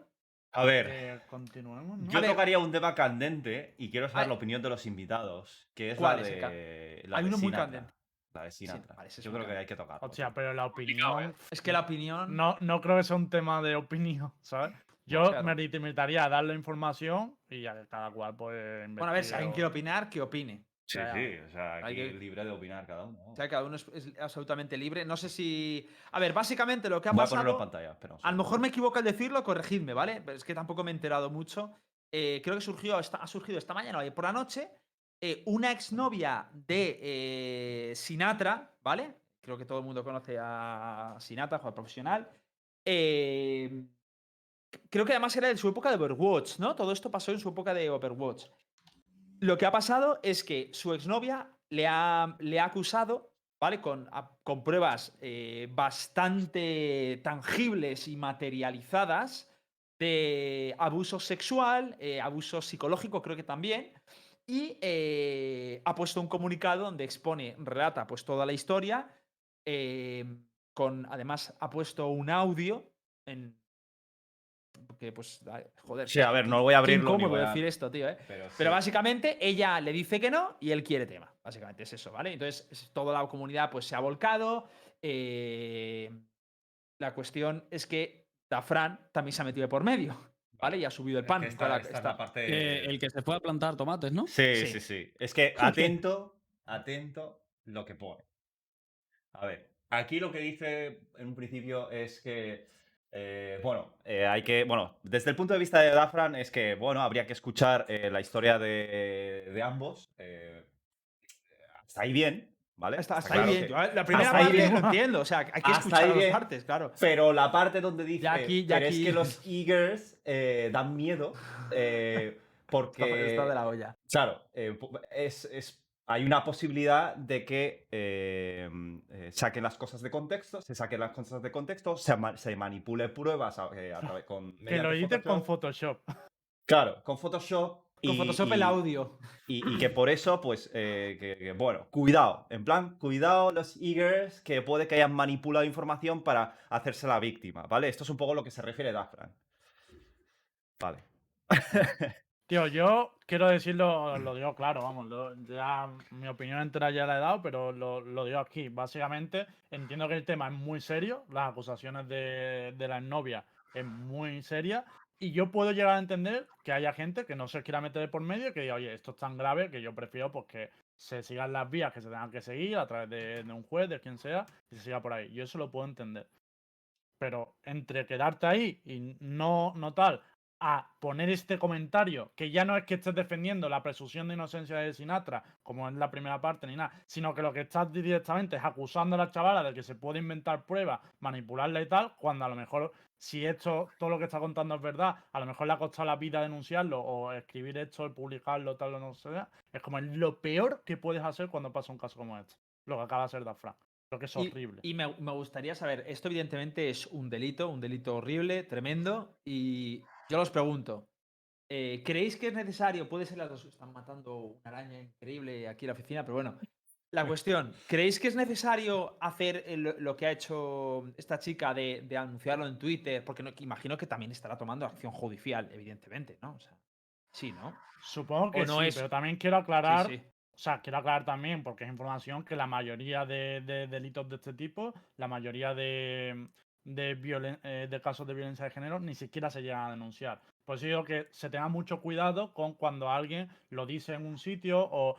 A ver, Eh, continuemos, ¿no? yo A ver. tocaría un tema candente y quiero saber Ay. la opinión de los invitados, que es ¿Cuál la es el de, la Hay de uno muy candente. La de Sinatra. es yo creo que hay que tocarlo. Hostia, pero la opinión. Es que la opinión. No, no creo que sea un tema de opinión, ¿sabes? Yo Claro. me limitaría a dar la información y a que cada cual pues Bueno, a ver, si alguien o- quiere opinar, que opine. Sí, sí, o sea, aquí que- libre de opinar cada uno. O sea, cada uno es, es absolutamente libre. No sé si. A ver, básicamente lo que ha Voy a pasado. ponerlo en pantalla, un A lo mejor me equivoco al decirlo, corregidme, ¿vale? Pero es que tampoco me he enterado mucho. Eh, creo que surgió, esta- ha surgido esta mañana o por la noche eh, una exnovia de eh, Sinatra, ¿vale? Creo que todo el mundo conoce a Sinatra, jugador profesional. Creo que además era de su época de Overwatch, ¿no? Todo esto pasó en su época de Overwatch. Lo que ha pasado es que su exnovia le ha, le ha acusado, ¿vale? Con, con pruebas eh, bastante tangibles y materializadas de abuso sexual, eh, abuso psicológico, creo que también. Y eh, ha puesto un comunicado donde expone, relata pues toda la historia. con, además, ha puesto un audio en. Porque, pues, joder. Sí, a ver, no voy a incómodo voy a- decir esto, tío, ¿eh? Pero, Pero sí. básicamente ella le dice que no y él quiere tema. Básicamente es eso, ¿vale? Entonces es- toda la comunidad pues se ha volcado. eh, la cuestión es que Dafran también se ha metido de por medio, ¿vale? Y ha subido el Es pan. que esta- esta es esta- la parte- Eh, el que se fue a plantar tomates, ¿no? Sí, Sí. sí, sí. Es que atento, atento lo que pone. A ver, aquí lo que dice en un principio es que, eh, bueno, eh, hay que, bueno, desde el punto de vista de Dafran es que, bueno, habría que escuchar eh, la historia de, de ambos. hasta ahí bien, ¿vale? Hasta, hasta claro ahí bien. que- yo, la primera parte bien. lo entiendo. O sea, hay que escuchar las bien. partes, claro. Pero la parte donde dice, aquí- es aquí- que los Eagers dan miedo porque... Está, está de la olla. Claro, es, es- hay una posibilidad de que eh, eh, saquen las cosas de contexto, se saquen las cosas de contexto, se, ma- se manipule pruebas a, eh, a través- con, Que lo edites con Photoshop. Claro, con Photoshop. Con Photoshop y- el audio. Y, y que por eso, pues, eh, que, que, bueno, cuidado. En plan, cuidado los eagers que puede que hayan manipulado información para hacerse la víctima, ¿vale? Esto es un poco lo que se refiere Dafran. Vale. Tío, yo quiero decirlo, lo digo claro, vamos, lo- ya mi opinión entera ya la he dado, pero lo, lo digo aquí. Básicamente, entiendo que el tema es muy serio, las acusaciones de, de la novia es muy seria, y yo puedo llegar a entender que haya gente que no se quiera meter por medio y que diga, oye, esto es tan grave que yo prefiero pues, que se sigan las vías que se tengan que seguir a través de, de un juez, de quien sea, y se siga por ahí. Yo eso lo puedo entender. Pero entre quedarte ahí y no, no tal, a poner este comentario, que ya no es que estés defendiendo la presunción de inocencia de Sinatra, como en la primera parte ni nada, sino que lo que estás directamente es acusando a la chavala de que se puede inventar pruebas, manipularla y tal, cuando a lo mejor, si esto, todo lo que está contando es verdad, a lo mejor le ha costado la vida denunciarlo o escribir esto, publicarlo, tal o no sea, es como lo peor que puedes hacer cuando pasa un caso como este. Lo que acaba de hacer Dafran. Creo que es Y- horrible. Y, me, me gustaría saber, esto evidentemente es un delito, un delito horrible, tremendo, y yo os pregunto, eh, ¿creéis que es necesario? Puede ser las dos, están matando una araña increíble aquí en la oficina, pero bueno. La cuestión, ¿creéis que es necesario hacer el- lo que ha hecho esta chica de, de anunciarlo en Twitter? Porque no- imagino que también estará tomando acción judicial, evidentemente, ¿no? O sea, sí, ¿no? Supongo que no sí, es- pero también quiero Sí, aclarar sí. O sea, quiero aclarar también, porque es información que la mayoría de, de delitos de este tipo, la mayoría de, eh, de casos de violencia de género, ni siquiera se llegan a denunciar. Por eso digo que se tenga mucho cuidado con cuando alguien lo dice en un sitio o...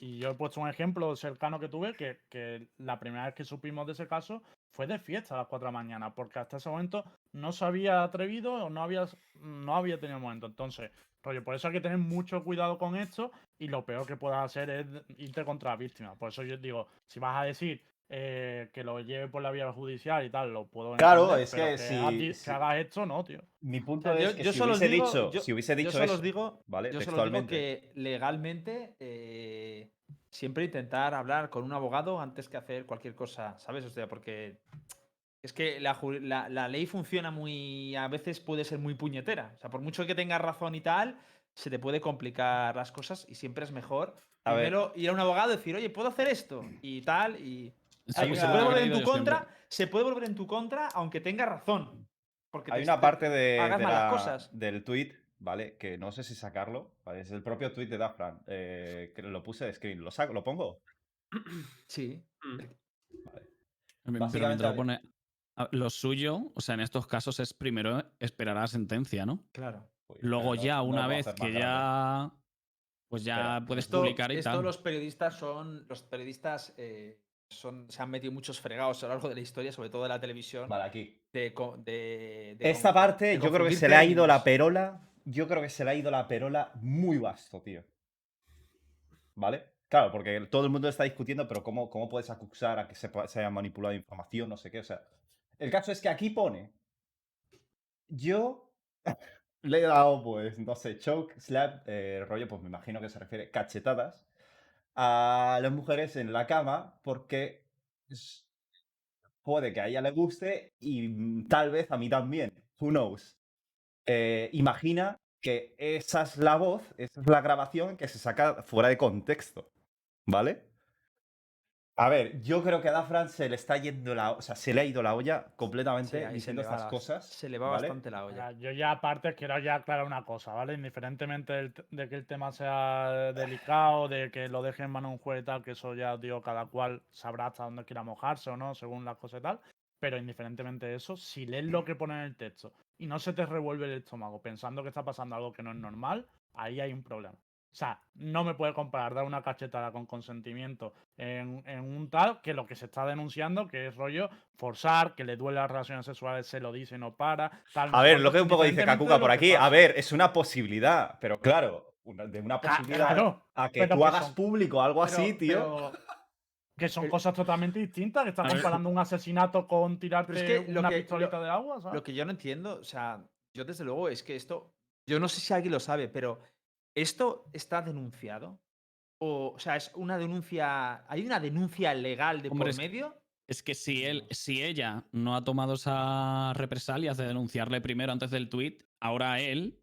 Y yo he puesto un ejemplo cercano que tuve, que, que la primera vez que supimos de ese caso fue de fiesta a las 4 de la mañana, porque hasta ese momento no se había atrevido o no había, no había tenido momento. Entonces, rollo, por eso hay que tener mucho cuidado con esto y lo peor que puedas hacer es irte contra la víctima. Por eso yo digo, si vas a decir eh, que lo lleve por la vía judicial y tal, lo puedo Claro, entender, es que que, si- que hagas esto, no, tío. Mi O punto sea, es yo, que yo si hubiese digo, dicho, yo- si hubiese dicho yo solo eso, os digo, ¿vale? yo solo digo que legalmente eh, siempre intentar hablar con un abogado antes que hacer cualquier cosa, ¿sabes? O sea, porque Es que la, la- la ley funciona muy. A veces puede ser muy puñetera. O sea, por mucho que tengas razón y tal, se te puede complicar las cosas y siempre es mejor. A ver. Primero ir a un abogado y decir, oye, ¿puedo hacer esto? Y tal. Y. Una- se puede volver en tu contra. siempre. Se puede volver en tu contra, aunque tenga razón. Porque Hay te- una te- parte de, hagas de malas la- cosas. del tweet, ¿vale? Que no sé si sacarlo. ¿vale? Es el propio tweet de Dafran. eh, que lo puse de screen. ¿Lo saco? ¿Lo pongo? Sí. Mm. Básicamente, pone. Lo suyo, o sea, en estos casos es primero esperar a la sentencia, ¿no? Claro. Uy, Luego ya, no una vez que grande. ya. Pues ya puedes Esto, publicar y esto tal. los periodistas son. Los periodistas eh, son, se han metido muchos fregados a lo largo de la historia, sobre todo de la televisión. Vale, aquí. De, co- de- de Esta parte yo creo que se le ha ido la perola. Yo creo que se le ha ido la perola muy vasto, tío. ¿Vale? Claro, porque todo el mundo está discutiendo, pero ¿cómo, cómo puedes acusar a que se, se haya manipulado información? No sé qué. O sea, el caso es que aquí pone. Yo le he dado, pues, no sé, choke, slap, eh, rollo, pues me imagino que se refiere cachetadas a las mujeres en la cama porque puede que a ella le guste y mm, tal vez a mí también. Who knows? Eh, imagina que esa es la voz, esa es la grabación que se saca fuera de contexto. ¿Vale? A ver, yo creo que a Dafran se le está yendo la, o sea, se le ha ido la olla completamente diciendo le va estas la- cosas. Se le va ¿vale? bastante la olla. Yo ya aparte quiero ya aclarar una cosa, ¿vale? Indiferentemente del de que el tema sea delicado, de que lo deje en mano un juez y tal, que eso ya digo, cada cual sabrá hasta dónde quiera mojarse o no, según las cosas y tal. Pero indiferentemente de eso, si lees lo que pone en el texto y no se te revuelve el estómago pensando que está pasando algo que no es normal, ahí hay un problema. O sea, no me puede comparar dar una cachetada con consentimiento en, en un tal que lo que se está denunciando, que es rollo forzar, que le duele las relaciones sexuales, se lo dice y no para. Tal, A ver, lo que un poco dice Kakuka por aquí, a ver, es una posibilidad, pero claro, una- de una posibilidad claro, a que tú que hagas son- público algo Pero- así, tío. pero que son cosas totalmente distintas, que estás comparando un asesinato con tirarte que una que- pistolita lo- de agua, ¿sabes? Lo que yo no entiendo, o sea, yo desde luego es que esto, yo no sé si alguien lo sabe, pero ¿esto está denunciado? O, o sea, es una denuncia, ¿hay una denuncia legal de Hombre, por es que- medio? Es que si él, si ella no ha tomado esa represalias de denunciarle primero antes del tweet, ahora él,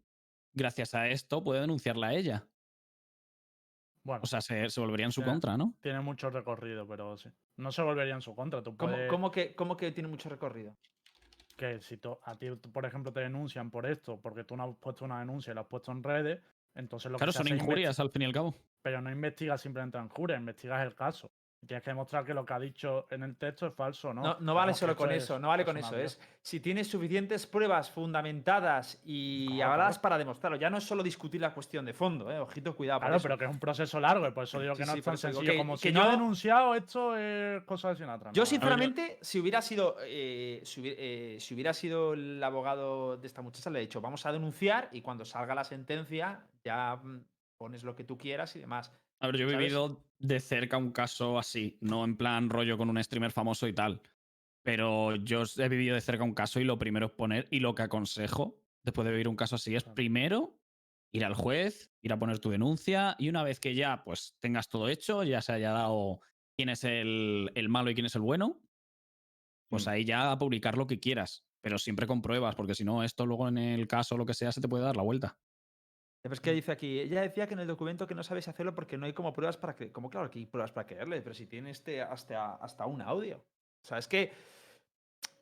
gracias a esto, puede denunciarla a ella. Bueno, O sea, se, se volvería en su contra, ¿no? tiene mucho recorrido, pero sí. No se volvería en su contra. Tú ¿Cómo, puedes- cómo que, cómo que tiene mucho recorrido? que si a ti, por ejemplo, te denuncian por esto, porque tú no has puesto una denuncia y la has puesto en redes, entonces lo Claro, que son injurias al fin y al cabo. pero no investigas simplemente la injuria, investigas el caso. Tienes que demostrar que lo que ha dicho en el texto es falso, ¿no? No, no vale solo con es- eso, no vale con eso. Es si tienes suficientes pruebas fundamentadas y Claro, avaladas claro. para demostrarlo. Ya no es solo discutir la cuestión de fondo, ¿eh? ojito, cuidado. por Claro, eso. pero que es un proceso largo y por eso digo que Sí, no sí, es tan sencillo que- como que si no ha yo- denunciado esto es cosa de Sinatra. Yo, sinceramente, si hubiera sido eh, si, hubiera, eh, si hubiera sido el abogado de esta muchacha, le he dicho, vamos a denunciar y cuando salga la sentencia ya mm, pones lo que tú quieras y demás. A ver, yo he ¿Sabes? vivido de cerca un caso así, no en plan rollo con un streamer famoso y tal. Pero yo he vivido de cerca un caso y lo primero es poner, y lo que aconsejo después de vivir un caso así es primero ir al juez, ir a poner tu denuncia y una vez que ya pues tengas todo hecho, ya se haya dado quién es el, el malo y quién es el bueno, pues Mm. ahí ya a publicar lo que quieras, pero siempre con pruebas, porque si no, esto luego en el caso o lo que sea se te puede dar la vuelta. Pero es que dice aquí, ella decía que en el documento que no sabes hacerlo porque no hay como pruebas para que. Como claro que hay pruebas para creerle, pero si tiene este hasta, hasta un audio. O sea, es que.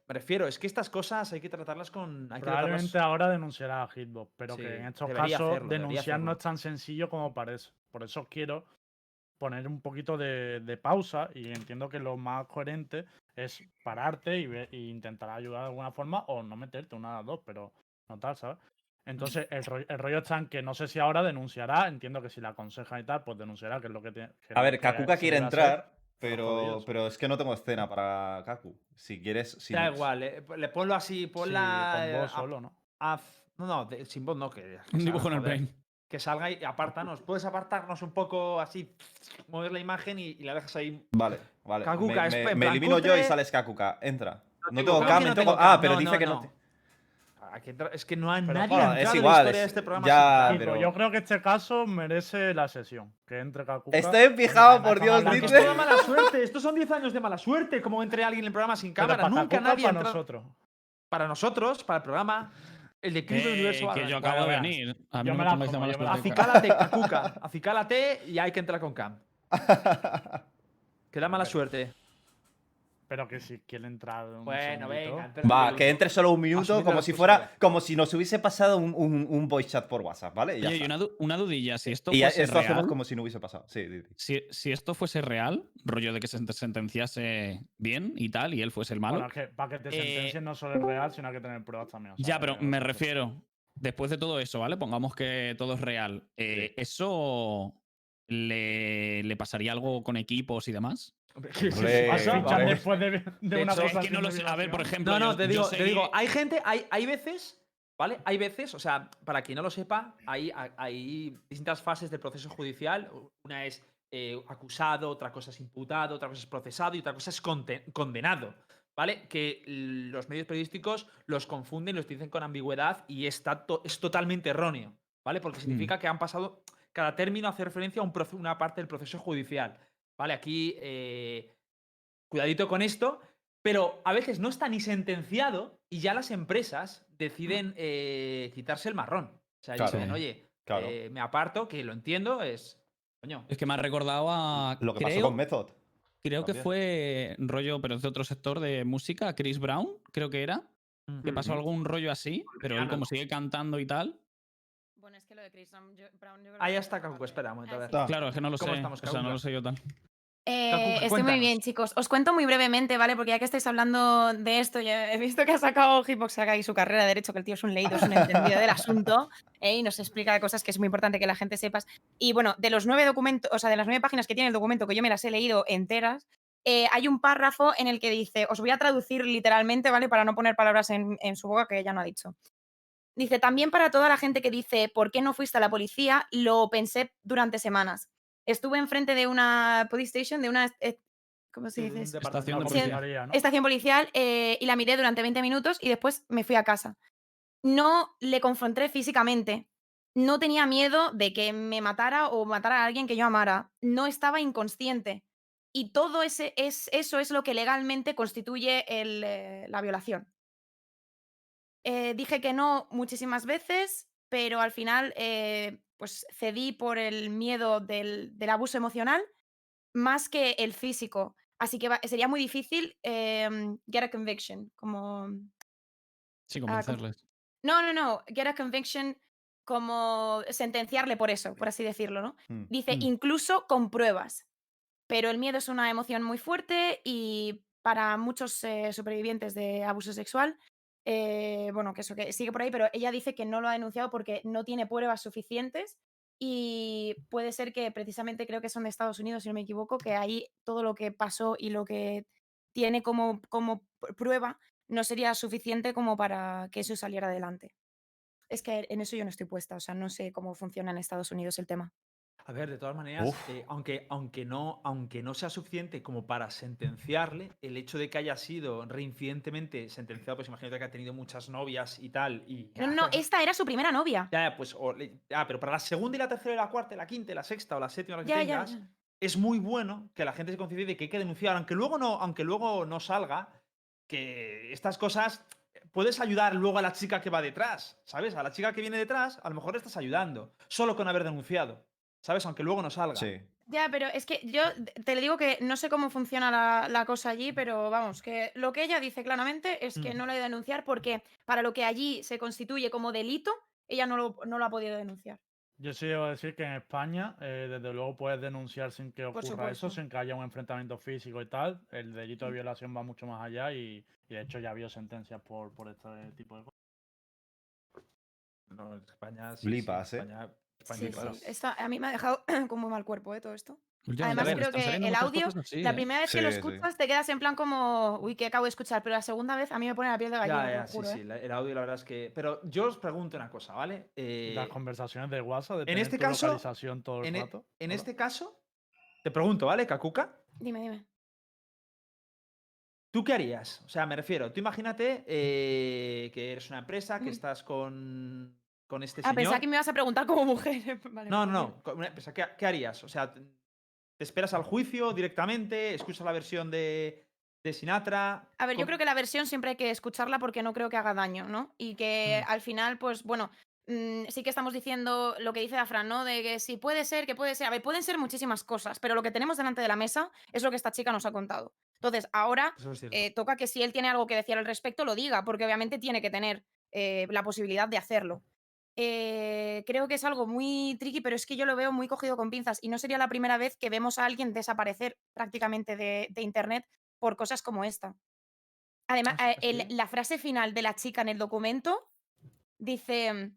Me refiero, es que estas cosas hay que tratarlas con. Hay que tratarlas- Probablemente ahora denunciará a Hitbox, pero Sí, que en estos casos hacerlo, denunciar no es tan sencillo como parece. Por eso quiero poner un poquito de, de pausa y entiendo que lo más coherente es pararte y, ve- y intentar ayudar de alguna forma o no meterte una de las dos, pero no tal, ¿sabes? Entonces, el, rollo- el rollo está en que no sé si ahora denunciará, entiendo que si la aconseja y tal, pues denunciará, que es lo que tiene. que A ver, Kakuka quiere hacer. entrar, pero, sí. pero es que no tengo escena para Kaku. Si quieres. Si Da no- igual, eh, le ponlo así, Sí, ponla. con eh, voz a- solo, ¿no? a- no, no, de- sin voz no, que. que Un salga, dibujo en el brain. Que salga y apártanos. Puedes apartarnos un poco así, mover la imagen y, y la dejas ahí. Vale, vale. Kakuka, me es me- me elimino yo y sales Kakuka. Entra. No tengo tengo cam. cam, que no no tengo. tengo Ah, pero no, dice no, que no. no. te- hay que entrar- es que no hay Pero nadie bueno, ha es entrado en igual, la historia de es- este programa. ya- pero yo creo que este caso merece la sesión. Que entre Kakuka. Estoy fijado, por Dios, dice. es toda mala suerte. Estos son 10 años de mala suerte. Como entre alguien en el programa sin cámara. para Nunca Kakuka, nadie para nosotros. Para nosotros, para el programa. El de Cristo del Eh, Universo. que yo acabo de venir. A mí Yo me la como, mala suerte. Acicálate, Kakuka. Acicálate y hay que entrar con Cam. Que da mala suerte. Pero que si quiere entrar. un Bueno, segundito. venga. un Va, que entre solo un minuto, como si fuera, como si nos hubiese pasado un, un, un voice chat por WhatsApp, ¿vale? Y ya Oye, y está. una, una dudilla. Si esto Y fuese esto hacemos como si no hubiese pasado. Sí, si, si esto fuese real, rollo de que se sentenciase bien y tal, y él fuese el malo. Bueno, es que para que te Eh, sentencien no solo es real, sino hay que tener pruebas también. Ya, pero me refiero, después de todo eso, ¿vale? Pongamos que todo es real. eh, ¿Eso le, le pasaría algo con equipos y demás? Hombre, ¿qué es Hombre? Pasa, después de, de De una hecho, cosa Es que no lo sé. A ver, por ejemplo. No, no, yo- te digo, te digo, hay gente, hay, hay veces, ¿vale? Hay veces, o sea, para quien no lo sepa, hay, hay distintas fases del proceso judicial. Una es eh, acusado, otra cosa es imputado, otra cosa es procesado y otra cosa es condenado. ¿Vale? Que los medios periodísticos los confunden, los dicen con ambigüedad y está to- es totalmente erróneo. ¿Vale? Porque significa que han pasado. Cada término hace referencia a un una parte del proceso judicial. ¿Vale? Aquí. eh, cuidadito con esto, pero a veces no está ni sentenciado y ya las empresas deciden eh, quitarse el marrón. O sea, Claro. dicen, oye, Claro. eh, me aparto, que lo entiendo, es. Coño. Es que me ha recordado a. Lo que creo, pasó con Method. creo que fue rollo, pero es de otro sector de música, Chris Brown, creo que era. Que pasó algún rollo así, pero él como sigue cantando y tal. Bueno, es que lo de Chris Brown, yo, Brown, yo creo Ahí está vale. espera un momento, a Ah, ver. Claro, es que no lo sé. ¿Cómo estamos, o sea, no lo sé yo tal. Eh, estoy muy bien, chicos. Os cuento muy brevemente, ¿vale? Porque ya que estáis hablando de esto, ya he visto que ha sacado saca ahí su carrera de derecho, que el tío es un leído, es un entendido del asunto, ¿eh? y nos explica cosas que es muy importante que la gente sepas. Y bueno, de los nueve documentos, o sea, de las nueve páginas que tiene el documento, que yo me las he leído enteras, eh, hay un párrafo en el que dice, os voy a traducir literalmente, ¿vale? Para no poner palabras en, en su boca que ella no ha dicho. Dice, también para toda la gente que dice, ¿por qué no fuiste a la policía? Lo pensé durante semanas. Estuve enfrente de una police station, de una... eh, ¿Cómo se Sí, dice? un eso? departamento Estación ¿no? estación policial eh, y la miré durante 20 minutos y después me fui a casa. No le confronté físicamente. No tenía miedo de que me matara o matara a alguien que yo amara. No estaba inconsciente. Y todo ese, es, eso es lo que legalmente constituye el, eh, la violación. Eh, dije que no muchísimas veces, pero al final eh, pues cedí por el miedo del, del abuso emocional más que el físico. Así que va- sería muy difícil em, get a conviction, como... Sí, Ah, convencerles. No, no, no, get a conviction como sentenciarle por eso, por así decirlo, ¿no? Mm. Dice, Mm. incluso con pruebas. Pero el miedo es una emoción muy fuerte y para muchos eh, supervivientes de abuso sexual, eh, bueno, que eso que sigue por ahí, pero ella dice que no lo ha denunciado porque no tiene pruebas suficientes y puede ser que precisamente creo que son de Estados Unidos, si no me equivoco, que ahí todo lo que pasó y lo que tiene como, como pr- prueba no sería suficiente como para que eso saliera adelante. Es que en eso yo no estoy puesta, o sea, no sé cómo funciona en Estados Unidos el tema. A ver, de todas maneras, eh, aunque, aunque, no, aunque no sea suficiente como para sentenciarle, el hecho de que haya sido reincidentemente sentenciado, pues imagínate que ha tenido muchas novias y tal. Y, No, no, esta era su primera novia. Ya, pues. o ah, pero para la segunda y la tercera y la cuarta y la quinta y la sexta o la séptima, la que Ya, ya, tengas, ya. es muy bueno que la gente se conciencie de que hay que denunciar, aunque luego no, aunque luego no salga, que estas cosas puedes ayudar luego a la chica que va detrás, ¿sabes? A la chica que viene detrás, a lo mejor le estás ayudando, solo con haber denunciado, ¿sabes? Aunque luego no salga. Sí. Ya, pero es que yo te le digo que no sé cómo funciona la, la cosa allí, pero vamos, que lo que ella dice claramente es que Mm. no la ha ido a denunciar porque para lo que allí se constituye como delito, ella no lo, no lo ha podido denunciar. Yo sí debo decir que en España, eh, desde luego, puedes denunciar sin que ocurra eso, sin que haya un enfrentamiento físico y tal. El delito de violación va mucho más allá y, y de hecho ya ha habido sentencias por, por este tipo de cosas. No, en España sí, Flipas, sí, ¿eh? España, Sí, claro. sí. Esta- a mí me ha dejado con muy mal cuerpo ¿eh? todo esto. Además, creo que el audio, así, la ¿eh? primera vez que lo sí. escuchas te quedas en plan como, uy, que acabo de escuchar, pero la segunda vez a mí me pone la piel de gallina, Ya, ya, sí, juro, sí, ¿eh? el audio la verdad es que... Pero yo os pregunto una cosa, ¿vale? Eh, Las conversaciones de WhatsApp, de en tener este tu caso, localización todo el en, e- rato. en este caso, te pregunto, ¿vale, Kakuka? Dime, dime. ¿Tú qué harías? O sea, me refiero, tú imagínate eh, que eres una empresa, que Mm. estás con, con este Ah, señor. pensaba que me ibas a preguntar como mujer. Vale, No, no, no. ¿Qué, qué harías? O sea, ¿te esperas al juicio directamente? ¿Escuchas la versión de, de Sinatra? A ver, yo ¿Cómo- creo que la versión siempre hay que escucharla porque no creo que haga daño, ¿no? Y que Mm. al final, pues bueno, mm, sí que estamos diciendo lo que dice Afran, ¿no? De que sí puede ser, que puede ser. A ver, pueden ser muchísimas cosas, pero lo que tenemos delante de la mesa es lo que esta chica nos ha contado. Entonces, ahora es eh, toca que si él tiene algo que decir al respecto, lo diga, porque obviamente tiene que tener eh, la posibilidad de hacerlo. Eh, creo que es algo muy tricky, pero es que yo lo veo muy cogido con pinzas y no sería la primera vez que vemos a alguien desaparecer prácticamente de, de Internet por cosas como esta. Además, Ah, eh, el- ¿sí? la frase final de la chica en el documento dice,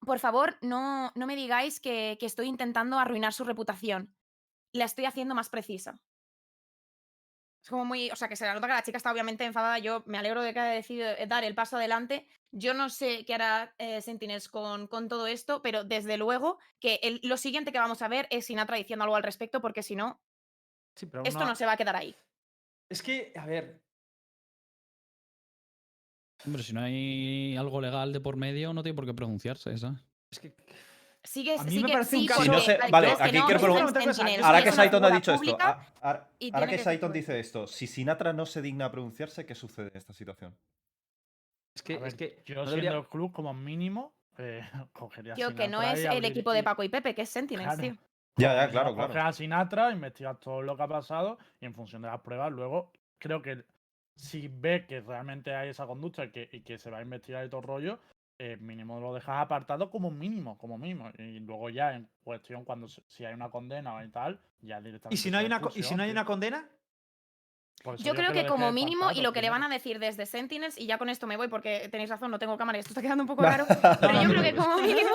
por favor, no, no me digáis que, que estoy intentando arruinar su reputación. La estoy haciendo más precisa. Es como muy, o sea, que se le nota que la chica está obviamente enfadada. Yo me alegro de que haya decidido eh, dar el paso adelante. Yo no sé qué hará eh, Sentinels con, con todo esto, pero desde luego que el- lo siguiente que vamos a ver es Sinatra diciendo algo al respecto, porque si no, Sí, pero esto no- no se va a quedar ahí. Es que, a ver, Hombre, si no hay algo legal de por medio, no tiene por qué pronunciarse, ¿sabes? es que Sigue, A mí me parece un caso- no sé- vale, aquí no, quiero preguntar- Ahora que Saiton ha dicho esto, a- ahora, que que Saiton dice esto, si Sinatra no se digna a pronunciarse, ¿qué sucede en esta situación? es que, A ver, es que yo no siendo debería- el club como mínimo, eh, cogería Tío, que no es el equipo de Paco y Pepe, que es Sentinels, Claro. tío. Ya, ya, claro, claro. a Sinatra, investigas todo lo que ha pasado y en función de las pruebas, luego creo que si ve que realmente hay esa conducta y que, y que se va a investigar y todo el rollo, eh, mínimo lo dejas apartado como mínimo, como mínimo. Y luego ya en cuestión, cuando si hay una condena o y tal, ya directamente. ¿Y si no hay una, ¿y si no hay una condena? Yo creo que como mínimo, y lo que le van a decir desde Sentinels, y ya con esto me voy porque tenéis razón, no tengo cámara y esto está quedando un poco raro, pero yo creo que como mínimo,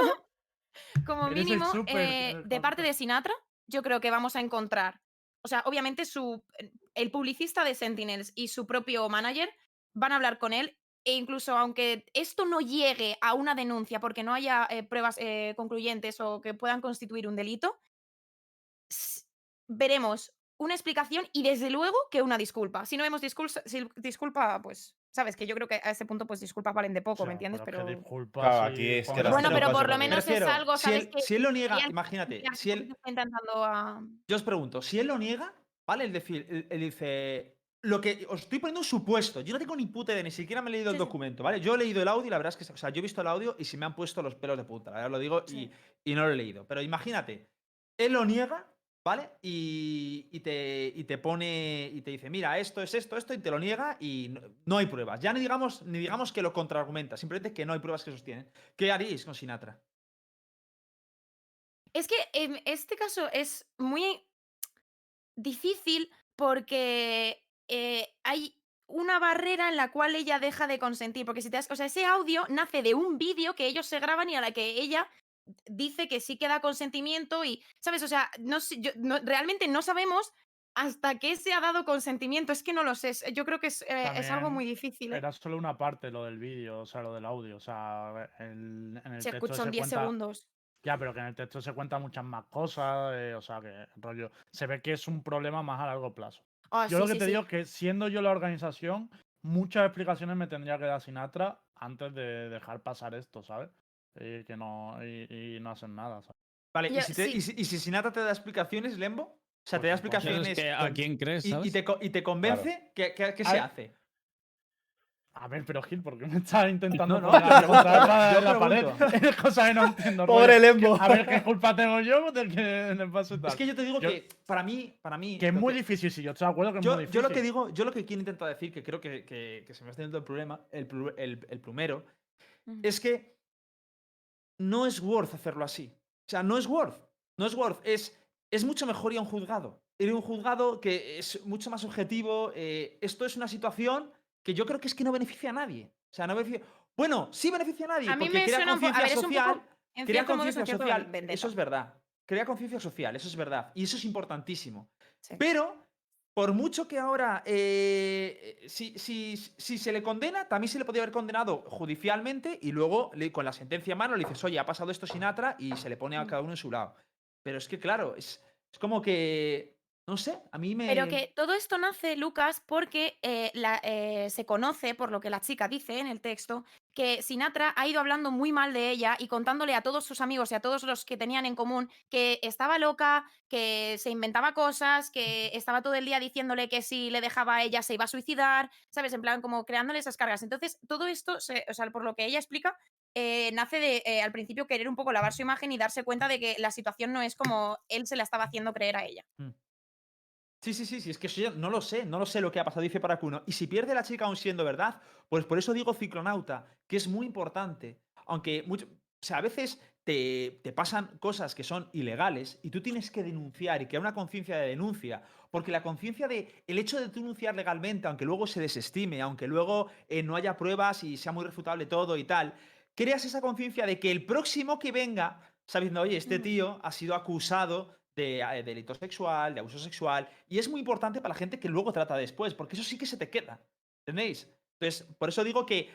como mínimo, eh, de parte de Sinatra, yo creo que vamos a encontrar, o sea, obviamente su, el publicista de Sentinels y su propio manager van a hablar con él e incluso aunque esto no llegue a una denuncia porque no haya eh, pruebas eh, concluyentes o que puedan constituir un delito, veremos una explicación y desde luego que una disculpa. Si no vemos disculpa, disculpa pues, sabes que yo creo que a ese punto pues disculpas valen de O poco, sea, ¿me entiendes? Pero disculpa Claro, si aquí es que bueno, pero por lo menos es algo, si ¿sabes? él, que si él lo niega, imagínate, si él, a... yo os pregunto, si él lo niega, ¿vale? Él, él dice, lo que os estoy poniendo un supuesto, yo no tengo ni puta idea, ni siquiera me he leído Sí, el documento, ¿vale? Yo he leído el audio y la verdad es que, o sea, yo he visto el audio y se me han puesto los pelos de punta, la verdad lo digo, Sí. y, y no lo he leído. Pero imagínate, él lo niega, ¿vale? Y, y te, y te pone, y te dice, mira, esto es esto, esto, y te lo niega y no, no hay pruebas. Ya ni digamos, ni digamos que lo contraargumenta, simplemente que no hay pruebas que sostienen. ¿Qué haríais con Sinatra? Es que en este caso es muy difícil porque eh, hay una barrera en la cual ella deja de consentir. Porque si te das, o sea, ese audio nace de un vídeo que ellos se graban y a la que ella dice que sí queda consentimiento y, ¿sabes? O sea, no, sé- yo- no- realmente no sabemos hasta qué se ha dado consentimiento. Es que no lo sé. Yo creo que es, eh, es algo muy difícil. ¿eh? Era solo una parte lo del vídeo, o sea, lo del audio. O sea, el- en el Se texto en 10 cuenta, segundos. Ya, pero que en el texto se cuentan muchas más cosas, eh, o sea, que rollo. Se ve que es un problema más a largo plazo. Ah, Yo sí, lo que sí, te sí. digo es que siendo yo la organización, muchas explicaciones me tendría que dar Sinatra antes de dejar pasar esto, ¿sabes? Y que no, y, y no hacen nada, ¿sabes? Vale, ¿y si, te- sí. y si- y si Sinatra te da explicaciones, Lembo? O sea, te da. Claro, explicaciones es que, ¿A quién crees, y, y sabes? te, y te convence, ¿qué, qué- qué A se hace? A ver, pero Gil, ¿por qué me estás intentando No, no, la la pared? Es cosa que no entiendo. Pobre. Lembo. A ver qué culpa tengo yo de que le pase tal. Es que yo te digo Yo- que para mí, para mí. Que es muy difícil, sí, yo estoy de acuerdo que es Yo, lo que digo, yo lo que quiero intentar decir, que creo que, que- que se me está teniendo el problema, el, el- el plumero, es que no es worth hacerlo así. O sea, no es worth. No es worth. Es, es mucho mejor ir a un juzgado. Ir a un juzgado que es mucho más objetivo. eh, esto es una situación que yo creo que es que no beneficia a nadie. O sea, no beneficia. Bueno, sí beneficia a nadie. A mí porque me crea un conciencia un social. En Crea un conciencia social. vendetta. Eso es verdad. Crea conciencia social, eso es verdad. Y eso es importantísimo. Sí. Pero, por mucho que ahora, eh, eh, si, si- si se le condena, también se le podría haber condenado judicialmente y luego con la sentencia a mano le dices, oye, ha pasado esto Sinatra y se le pone a Mm. cada uno en su lado. Pero es que, claro, es, es como que No sé, a mí me. Pero que todo esto nace, Lucas, porque eh, la- eh, se conoce, por lo que la chica dice en el texto, que Sinatra ha ido hablando muy mal de ella y contándole a todos sus amigos y a todos los que tenían en común que estaba loca, que se inventaba cosas, que estaba todo el día diciéndole que si le dejaba a ella se iba a suicidar, ¿sabes? En plan, como creándole esas cargas. Entonces, todo esto, se- o sea, por lo que ella explica, eh, nace de eh, al principio querer un poco lavar su imagen y darse cuenta de que la situación no es como él se la estaba haciendo creer a ella. Sí, sí, sí, sí, es que yo no lo sé, no lo sé lo que ha pasado, dice Paracuno. Y si pierde la chica aún siendo verdad, pues por eso digo ciclonauta, que es muy importante. Aunque mucho, o sea, a veces te, te pasan cosas que son ilegales y tú tienes que denunciar y crear una conciencia de denuncia. Porque la conciencia de el hecho de denunciar legalmente, aunque luego se desestime, aunque luego eh, no haya pruebas y sea muy refutable todo y tal, creas esa conciencia de que el próximo que venga, sabiendo, oye, este tío ha sido acusado de eh, delito sexual, de abuso sexual, y es muy importante para la gente que luego trata después, porque eso sí que se te queda, ¿entendéis? Entonces, por eso digo que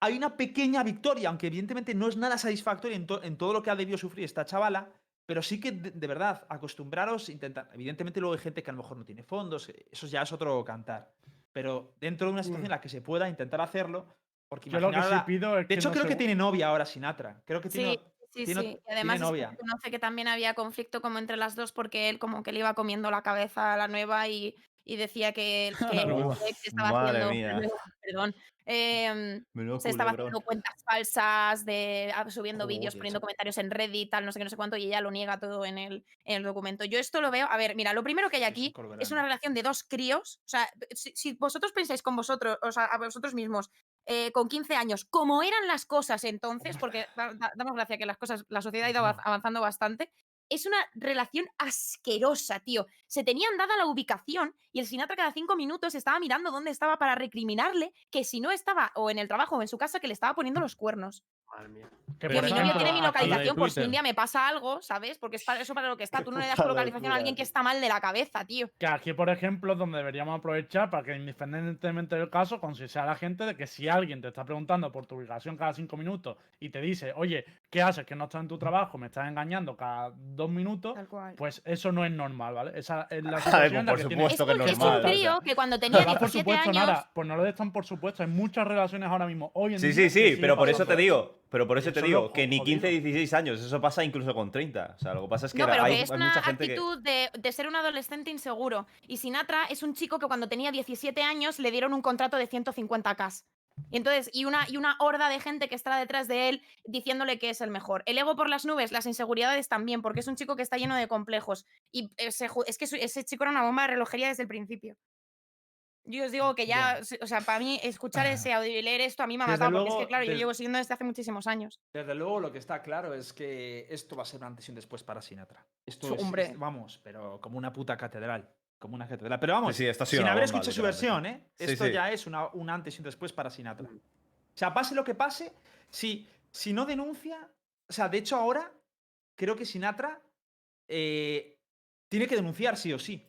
hay una pequeña victoria, aunque evidentemente no es nada satisfactoria en, to- en todo lo que ha debido sufrir esta chavala, pero sí que de, de verdad, acostumbraros, intentar, evidentemente luego hay gente que a lo mejor no tiene fondos, eh, eso ya es otro cantar, pero dentro de una situación en la que se pueda intentar hacerlo, porque Yo lo que sí pido es de que hecho no creo se- que tiene novia ahora Sinatra, creo que tiene... Sí, sí, tiene- sí. Y además novia. se conoce que también había conflicto como entre las dos porque él como que le iba comiendo la cabeza a la nueva y, y decía que, que ex estaba Madre haciendo, mía. perdón, se estaba haciendo cuentas falsas, de subiendo vídeos, poniendo comentarios en Reddit, tal, no sé qué, no sé cuánto, y ella lo niega todo en el, en el documento. Yo esto lo veo, a ver, mira, lo primero que hay aquí es una relación de dos críos, o sea, si, si vosotros pensáis con vosotros, o sea, a vosotros mismos, eh, con 15 años, como eran las cosas entonces, porque da- da- damos gracia que las cosas, la sociedad ha ido avanz- avanzando bastante, es una relación asquerosa, tío. Se tenían dada la ubicación y el Sinatra cada cinco minutos estaba mirando dónde estaba para recriminarle que si no estaba o en el trabajo o en su casa que le estaba poniendo los cuernos. Madre mía. que, mi novio tiene mi localización por si un día me pasa algo, ¿sabes? Porque es para eso para lo que está. Tú no le das tu localización a alguien que está mal de la cabeza, tío. Que aquí, por ejemplo, es donde deberíamos aprovechar para que, independientemente del caso, concienciar a la gente de que si alguien te está preguntando por tu ubicación cada cinco minutos y te dice, oye, ¿qué haces? Que no estás en tu trabajo, me estás engañando cada dos minutos, pues eso no es normal, ¿vale? Esa es la situación pues en la por que tienes- Es supuesto que es porque es normal. un o sea. crío que cuando tenía Pero va, por 17 supuesto, años. nada, pues no lo des tan por supuesto. Hay muchas relaciones ahora mismo, hoy en Sí, día. sí, que sí, pero por eso te digo, pero por eso te digo que ni jodido. 15, 16 años, eso pasa incluso con 30. O sea, lo que pasa es que No, era- pero hay, que es hay una mucha gente que... actitud de, de ser un adolescente inseguro. Y Sinatra es un chico que cuando tenía 17 años le dieron un contrato de 150k. Y entonces, y una, y una horda de gente que está detrás de él diciéndole que es el mejor. El ego por las nubes, las inseguridades también, porque es un chico que está lleno de complejos. Y ese ju- es que ese chico era una bomba de relojería desde el principio. Yo os digo que ya, o sea, para mí escuchar ese audio y leer esto a mí me ha matado, porque es que, claro, yo llevo siguiendo desde hace muchísimos años. Desde luego, lo que está claro es que esto va a ser un antes y un después para Sinatra. Esto es- vamos, pero como una puta catedral. Como una catedral. Pero vamos, Sí, sí, sin haber escuchado su versión, ¿eh? Sí, Esto sí. ya es una- un antes y un después para Sinatra. O sea, pase lo que pase, si, si no denuncia. O sea, de hecho, ahora creo que Sinatra eh, tiene que denunciar sí o sí.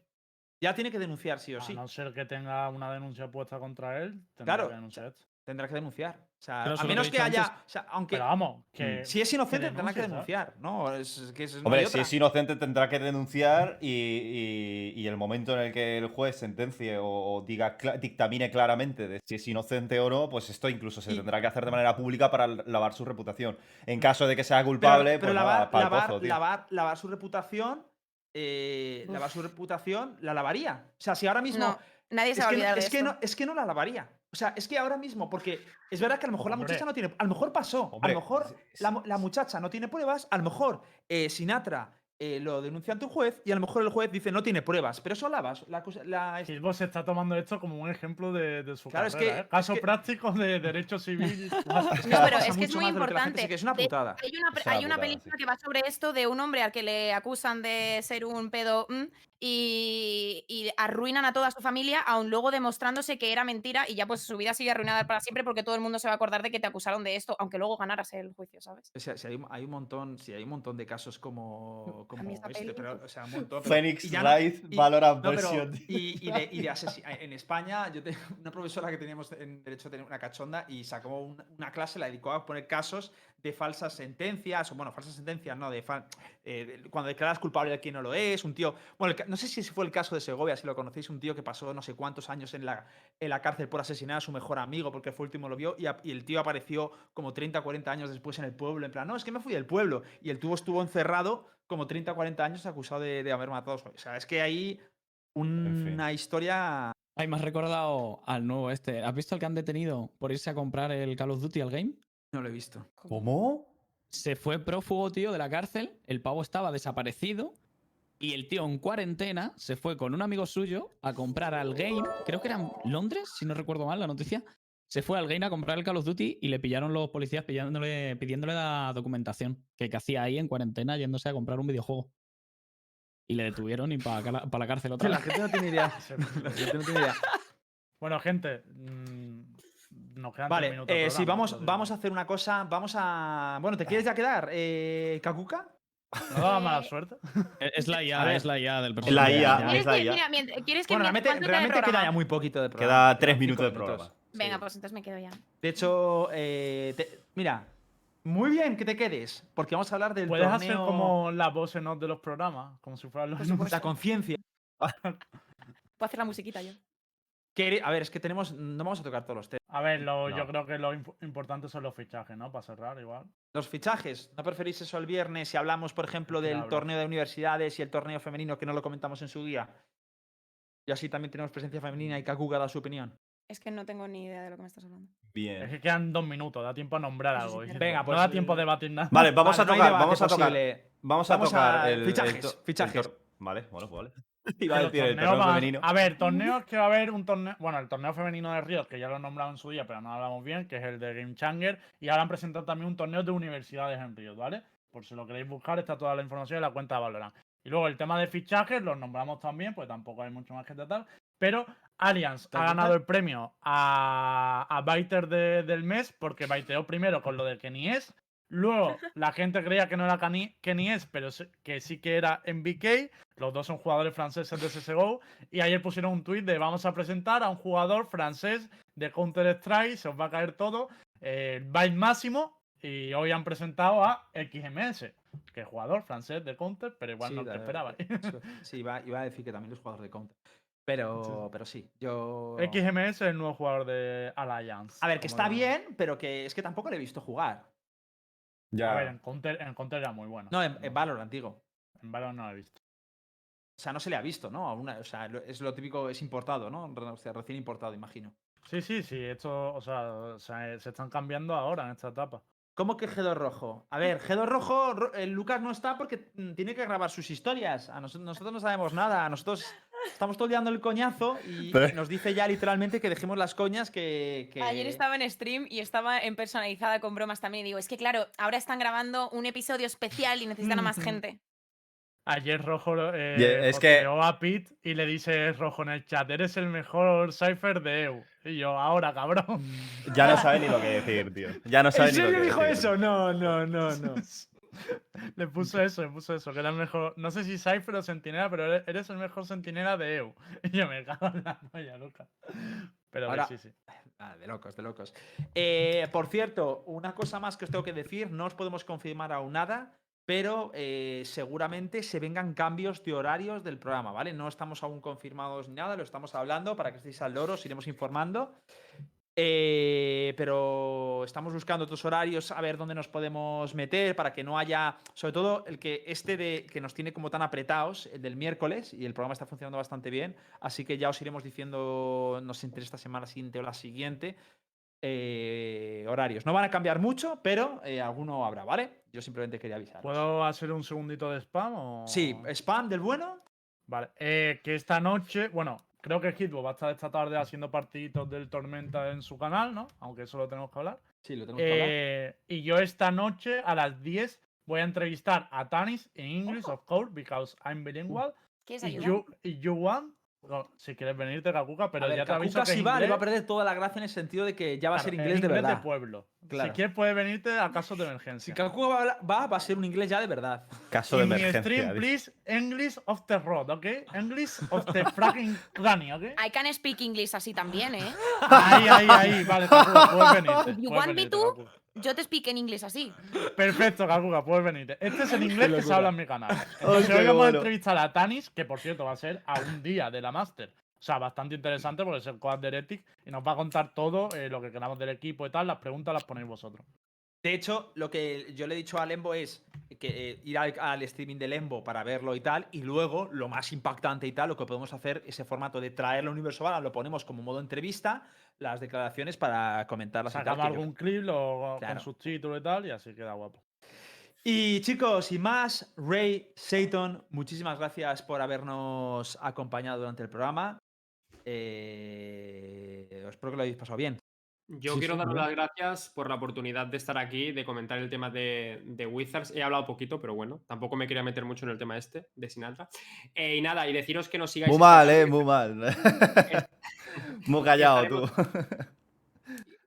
Ya tiene que denunciar sí o A sí. no ser que tenga una denuncia puesta contra él, tendrá Claro, que denunciar. Tendrá que denunciar. O sea, Pero eso a que menos que haya. antes. o sea, aunque. Pero vamos, que. Si es inocente, tendrá que denunciar, ¿no? Es, que es- no hay Hombre, si es inocente tendrá que denunciar y, y- y el momento en el que el juez sentencie o, o diga cla- dictamine claramente de si es inocente o no, pues esto incluso se Y- tendrá que hacer de manera pública para lavar su reputación. En caso de que sea culpable, pero pues lavar, nada, pa'l lavar, pozo, tío. lavar, lavar su reputación. eh, lavar su reputación, la lavaría. O sea, si ahora mismo. No, nadie se va a que, olvidar de es, que esto. no, es que no la lavaría. O sea, es que ahora mismo, porque es verdad que a lo mejor la muchacha no tiene. A lo mejor pasó. Hombre, a lo mejor la, muchacha no tiene pruebas. A lo mejor eh, Sinatra eh, lo denuncia ante un juez. Y a lo mejor el juez dice no tiene pruebas. Pero eso lavas. La, la, Gilbo se está tomando esto como un ejemplo de, de su Claro, es carrera, que- ¿eh? Caso es que- práctico de derecho civil. No, pero es que es muy que importante. es una De- putada. Hay una, pe- Es una hay una putada, película sí. que va sobre esto de un hombre al que le acusan de ser un pedo mm, y, y arruinan a toda su familia, aun luego demostrándose que era mentira y ya pues su vida sigue arruinada para siempre porque todo el mundo se va a acordar de que te acusaron de esto, aunque luego ganaras el juicio, ¿sabes? O sea, si hay, un- hay un montón, si hay un montón de casos como, como esa este, peli, pero, uf. o sea, un montón. pero- Phoenix y ya no- Valorant no, pero- versión. y, y de, y de asesi- en España, yo tengo una profesora que teníamos en derecho a tener una cachonda y sacó un- una clase, la dedicó a poner casos de falsas sentencias, o bueno, falsas sentencias, no, de, eh, de- cuando declaras culpable a quien no lo es, un tío, bueno, el no sé si fue el caso de Segovia, si lo conocéis, un tío que pasó no sé cuántos años en la, en la cárcel por asesinar a su mejor amigo porque fue el último lo vio y, a- y el tío apareció como 30, 40 años después en el pueblo, en plan, no, es que me fui del pueblo. Y el tío estuvo encerrado como 30, 40 años acusado de, de haber matado a su O sea, es que hay fin. una historia... Ay, me has recordado al nuevo este. ¿Has visto el que han detenido por irse a comprar el Call of Duty al game? No lo he visto. ¿Cómo? Se fue prófugo, tío, de la cárcel. El pavo estaba desaparecido. Y el tío en cuarentena se fue con un amigo suyo a comprar al game. Creo que era en Londres, si no recuerdo mal la noticia. Se fue al game a comprar el Call of Duty y le pillaron los policías pidiéndole, pidiéndole la documentación que, que hacía ahí en cuarentena yéndose a comprar un videojuego. Y le detuvieron y para la cárcel otra La vez. gente no tiene idea. La gente no tiene idea. Bueno, gente, mm, nos quedan Vale, minutos. eh, sí, vamos, entonces- vamos a hacer una cosa. Vamos a. Bueno, ¿te quieres ya quedar? Eh, ¿Kakuka? ¿No mala Eh, suerte? Es es la IA, es la IA del La personaje. IA, ya. ahí ¿Quieres está, que, ya. mira, mient- ¿quieres que Bueno, realmente, queda ya muy poquito de programa. Queda tres minutos de programa. Venga, Sí. pues entonces me quedo ya. De hecho, eh, te- mira, muy bien que te quedes, porque vamos a hablar del ¿Puedes torneo... hacer como la voz en off de los programas? Como si fueran los. La conciencia. Puedo hacer la musiquita yo. Que- A ver, es que tenemos... No vamos a tocar todos los temas. A ver, lo- No. yo creo que lo imp- importante son los fichajes, ¿no? Para cerrar igual. Los fichajes. ¿No preferís eso el viernes si hablamos, por ejemplo, del Claro. torneo de universidades y el torneo femenino que no lo comentamos en su guía? Y así también tenemos presencia femenina y Kakuka da su opinión. Es que no tengo ni idea de lo que me estás hablando. Es Bien. que quedan dos minutos, da tiempo a nombrar algo. es. Venga, no pues, da tiempo a debatir nada. Vale, vamos Vale, a no tocar, vamos a tocar. Vamos a Vamos tocar a- el, fichajes, el fichajes. Vale, bueno, pues vale. Que Iba a decir el torneo femenino. A ver, torneos que va a haber un torneo. Bueno, el torneo femenino de Ríos, que ya lo he nombrado en su día, pero no hablamos bien, que es el de Game Changer. Y ahora han presentado también un torneo de universidades en Ríos, ¿vale? Por si lo queréis buscar, está toda la información en la cuenta de Valorant. Y luego el tema de fichajes, los nombramos también, pues tampoco hay mucho más que tratar. Pero Allianz ha ¿Tal, ganado el premio a, a Baiter de- del mes porque baiteó primero con lo de Kenny es. Luego la gente creía que no era es, pero que sí que era MBK. Los dos son jugadores franceses de CSGO. Y ayer pusieron un tuit de vamos a presentar a un jugador francés de Counter-Strike, se os va a caer todo. Eh, Byte Máximo. Y hoy han presentado a XMS, que es jugador francés de Counter, pero igual Sí, no te esperaba. Sí, iba, iba a decir que también los jugadores de Counter. Pero, pero sí, yo... XMS es el nuevo jugador de Alliance. A ver, que está bien, pero que es que tampoco le he visto jugar. A ver, Ya. en Counter, en Counter era muy bueno. No, en, en Valorant, digo. En Valorant no lo he visto. O sea, no se le ha visto, ¿no? A una- o sea, es lo típico, es importado, ¿no? O sea, recién importado, imagino. Sí, sí, sí. Esto, o sea, o sea, se están cambiando ahora en esta etapa. ¿Cómo que G2 Rojo? A ver, G2 Rojo, Lucas no está porque mm, tiene que grabar sus historias. A nos- nosotros no sabemos nada. Nosotros estamos todo el coñazo y Pero- nos dice ya literalmente que dejemos las coñas que. que- Ayer estaba en stream y estaba en personalizada con bromas también. Y digo, es que claro, ahora están grabando un episodio especial y necesitan a más gente. Ayer Rojo eh, es que- a Pete y le dice Rojo en el chat, eres el mejor cipher de EU. Y yo, ahora, cabrón. Ya no sabe ni lo que decir, tío. Ya no sabe ¿En ni lo que dijo decir. eso? No, no, no, no. le puso eso, le puso eso, que era el mejor, no sé si Cypher o Sentinela, pero eres- el mejor Sentinela de EU. Y yo me cago en la polla, loca. Pero Ahora- sí, sí. Ah, de locos, de locos. Eh, por cierto, una cosa más que os tengo que decir, no os podemos confirmar aún nada, pero eh, seguramente se vengan cambios de horarios del programa, ¿vale? No estamos aún confirmados ni nada, lo estamos hablando para que estéis al loro, os iremos informando. Eh, pero estamos buscando otros horarios, a ver dónde nos podemos meter para que no haya, sobre todo el que este de que nos tiene como tan apretados, el del miércoles, y el programa está funcionando bastante bien, así que ya os iremos diciendo, no sé, entre esta semana siguiente o la siguiente, eh, horarios. No van a cambiar mucho, pero eh, alguno habrá, ¿vale? Yo simplemente quería avisar. ¿Puedo hacer un segundito de spam o...? Sí, spam del bueno. Vale, eh, que esta noche, bueno, creo que Hitbo va a estar esta tarde haciendo partiditos del Tormenta en su canal, ¿no? Aunque eso lo tenemos que hablar. Sí, lo tenemos que hablar. Y yo esta noche a las 10 voy a entrevistar a Tanis en English, of course, because I'm bilingual. ¿Quieres Y ayuda? you, y you want, no, si quieres venirte, Kakuka, pero ver, ya te aviso Kakuka que si va, le va a perder toda la gracia en el sentido de que ya va a ser inglés de verdad. pueblo. Claro. Si quieres puedes venirte a casos de Si emergencia. Kakuka va, va, va a ser un inglés ya de verdad. Caso de In mi emergencia. stream, please, English of the road, ¿ok? English of the fucking cráneo, ¿ok? I can speak English así también, ¿eh? Ahí, ahí, ahí. Vale, Kakuka, puedes venirte. You puedes want me to? Kakuka. Yo te expliqué en inglés así. Perfecto, Kakuga, puedes venir. Este es el inglés que se habla en mi canal. Hoy vamos a entrevistar a Tanis, que por cierto va a ser a un día de la Master. O sea, bastante interesante porque es el coad de Heretic y nos va a contar todo eh, lo que queramos del equipo y tal. Las preguntas las ponéis vosotros. De hecho, lo que yo le he dicho a Lembo es que eh, ir al, al streaming de Lembo para verlo y tal, y luego, lo más impactante y tal, lo que podemos hacer, ese formato de traerlo a Universo lo ponemos como modo entrevista, las declaraciones para comentarlas. Sacamos yo- algún clip lo, Claro. con subtítulos y tal y así queda guapo. Y chicos, sin más, Ray, Satan, muchísimas gracias por habernos acompañado durante el programa. Eh, espero que lo hayáis pasado bien. Yo Sí, quiero sí, daros las gracias por la oportunidad de estar aquí, de comentar el tema de, de Wizards. He hablado poquito, pero bueno, tampoco me quería meter mucho en el tema este de Sinatra. Eh, y nada, y deciros que nos sigáis. Muy mal, eh, muy mal. muy callado tú.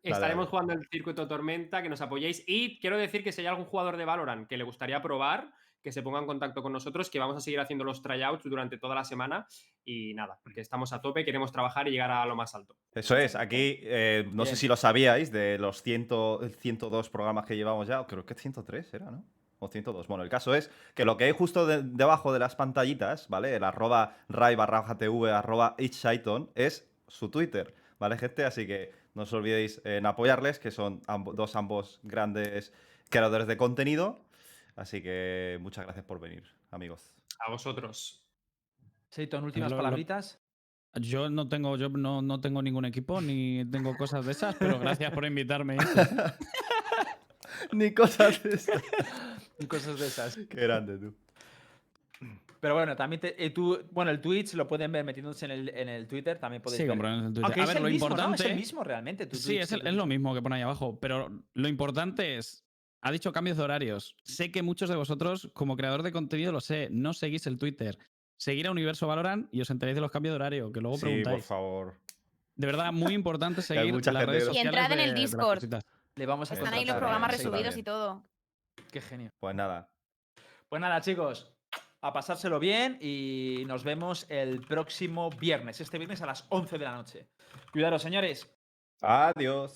Estaremos jugando el circuito Tormenta, que nos apoyéis. Y quiero decir que si hay algún jugador de Valorant que le gustaría probar, que se ponga en contacto con nosotros, que vamos a seguir haciendo los tryouts durante toda la semana. Y nada, que estamos a tope, queremos trabajar y llegar a lo más alto. Eso es, aquí eh, no sé si lo sabíais de los 100, 102 programas que llevamos ya, creo que 103 era, ¿no? O 102. Bueno, el caso es que lo que hay justo de- debajo de las pantallitas, ¿vale? El arroba ray barra tv arroba es su Twitter, ¿vale, gente? Así que no os olvidéis en apoyarles, que son dos ambos grandes creadores de contenido. Así que muchas gracias por venir, amigos. A vosotros. Satan, últimas Lo- lo- palabritas. Yo no tengo, yo no, no tengo ningún equipo ni tengo cosas de esas, pero gracias por invitarme. Ni cosas de esas. y cosas de esas. Qué grande tú. Pero bueno, también te- eh, tú, bueno, el Twitch lo pueden ver metiéndose en el, en el Twitter, también podéis Sí, ver. en el Twitter. Aunque A ver, lo mismo, ¿no? importante. Es el mismo realmente. tu Sí, Twitch es, el- es lo mismo que pone ahí abajo, pero lo importante es, ha dicho cambios de horarios. Sé que muchos de vosotros, como creador de contenido, lo sé, no seguís el Twitter. Seguir a Universo Valorant y os enteréis de los cambios de horario, que luego Sí, por favor. De verdad, muy importante seguir mucha las redes no- Y sociales entrad en el Discord. cositas. Le vamos a Están ahí los programas sí. está resubidos bien. y todo. Qué genio. Pues nada. Pues nada, chicos, a pasárselo bien y nos vemos el próximo viernes, este viernes a las 11 de la noche. Cuidaros, señores. Adiós.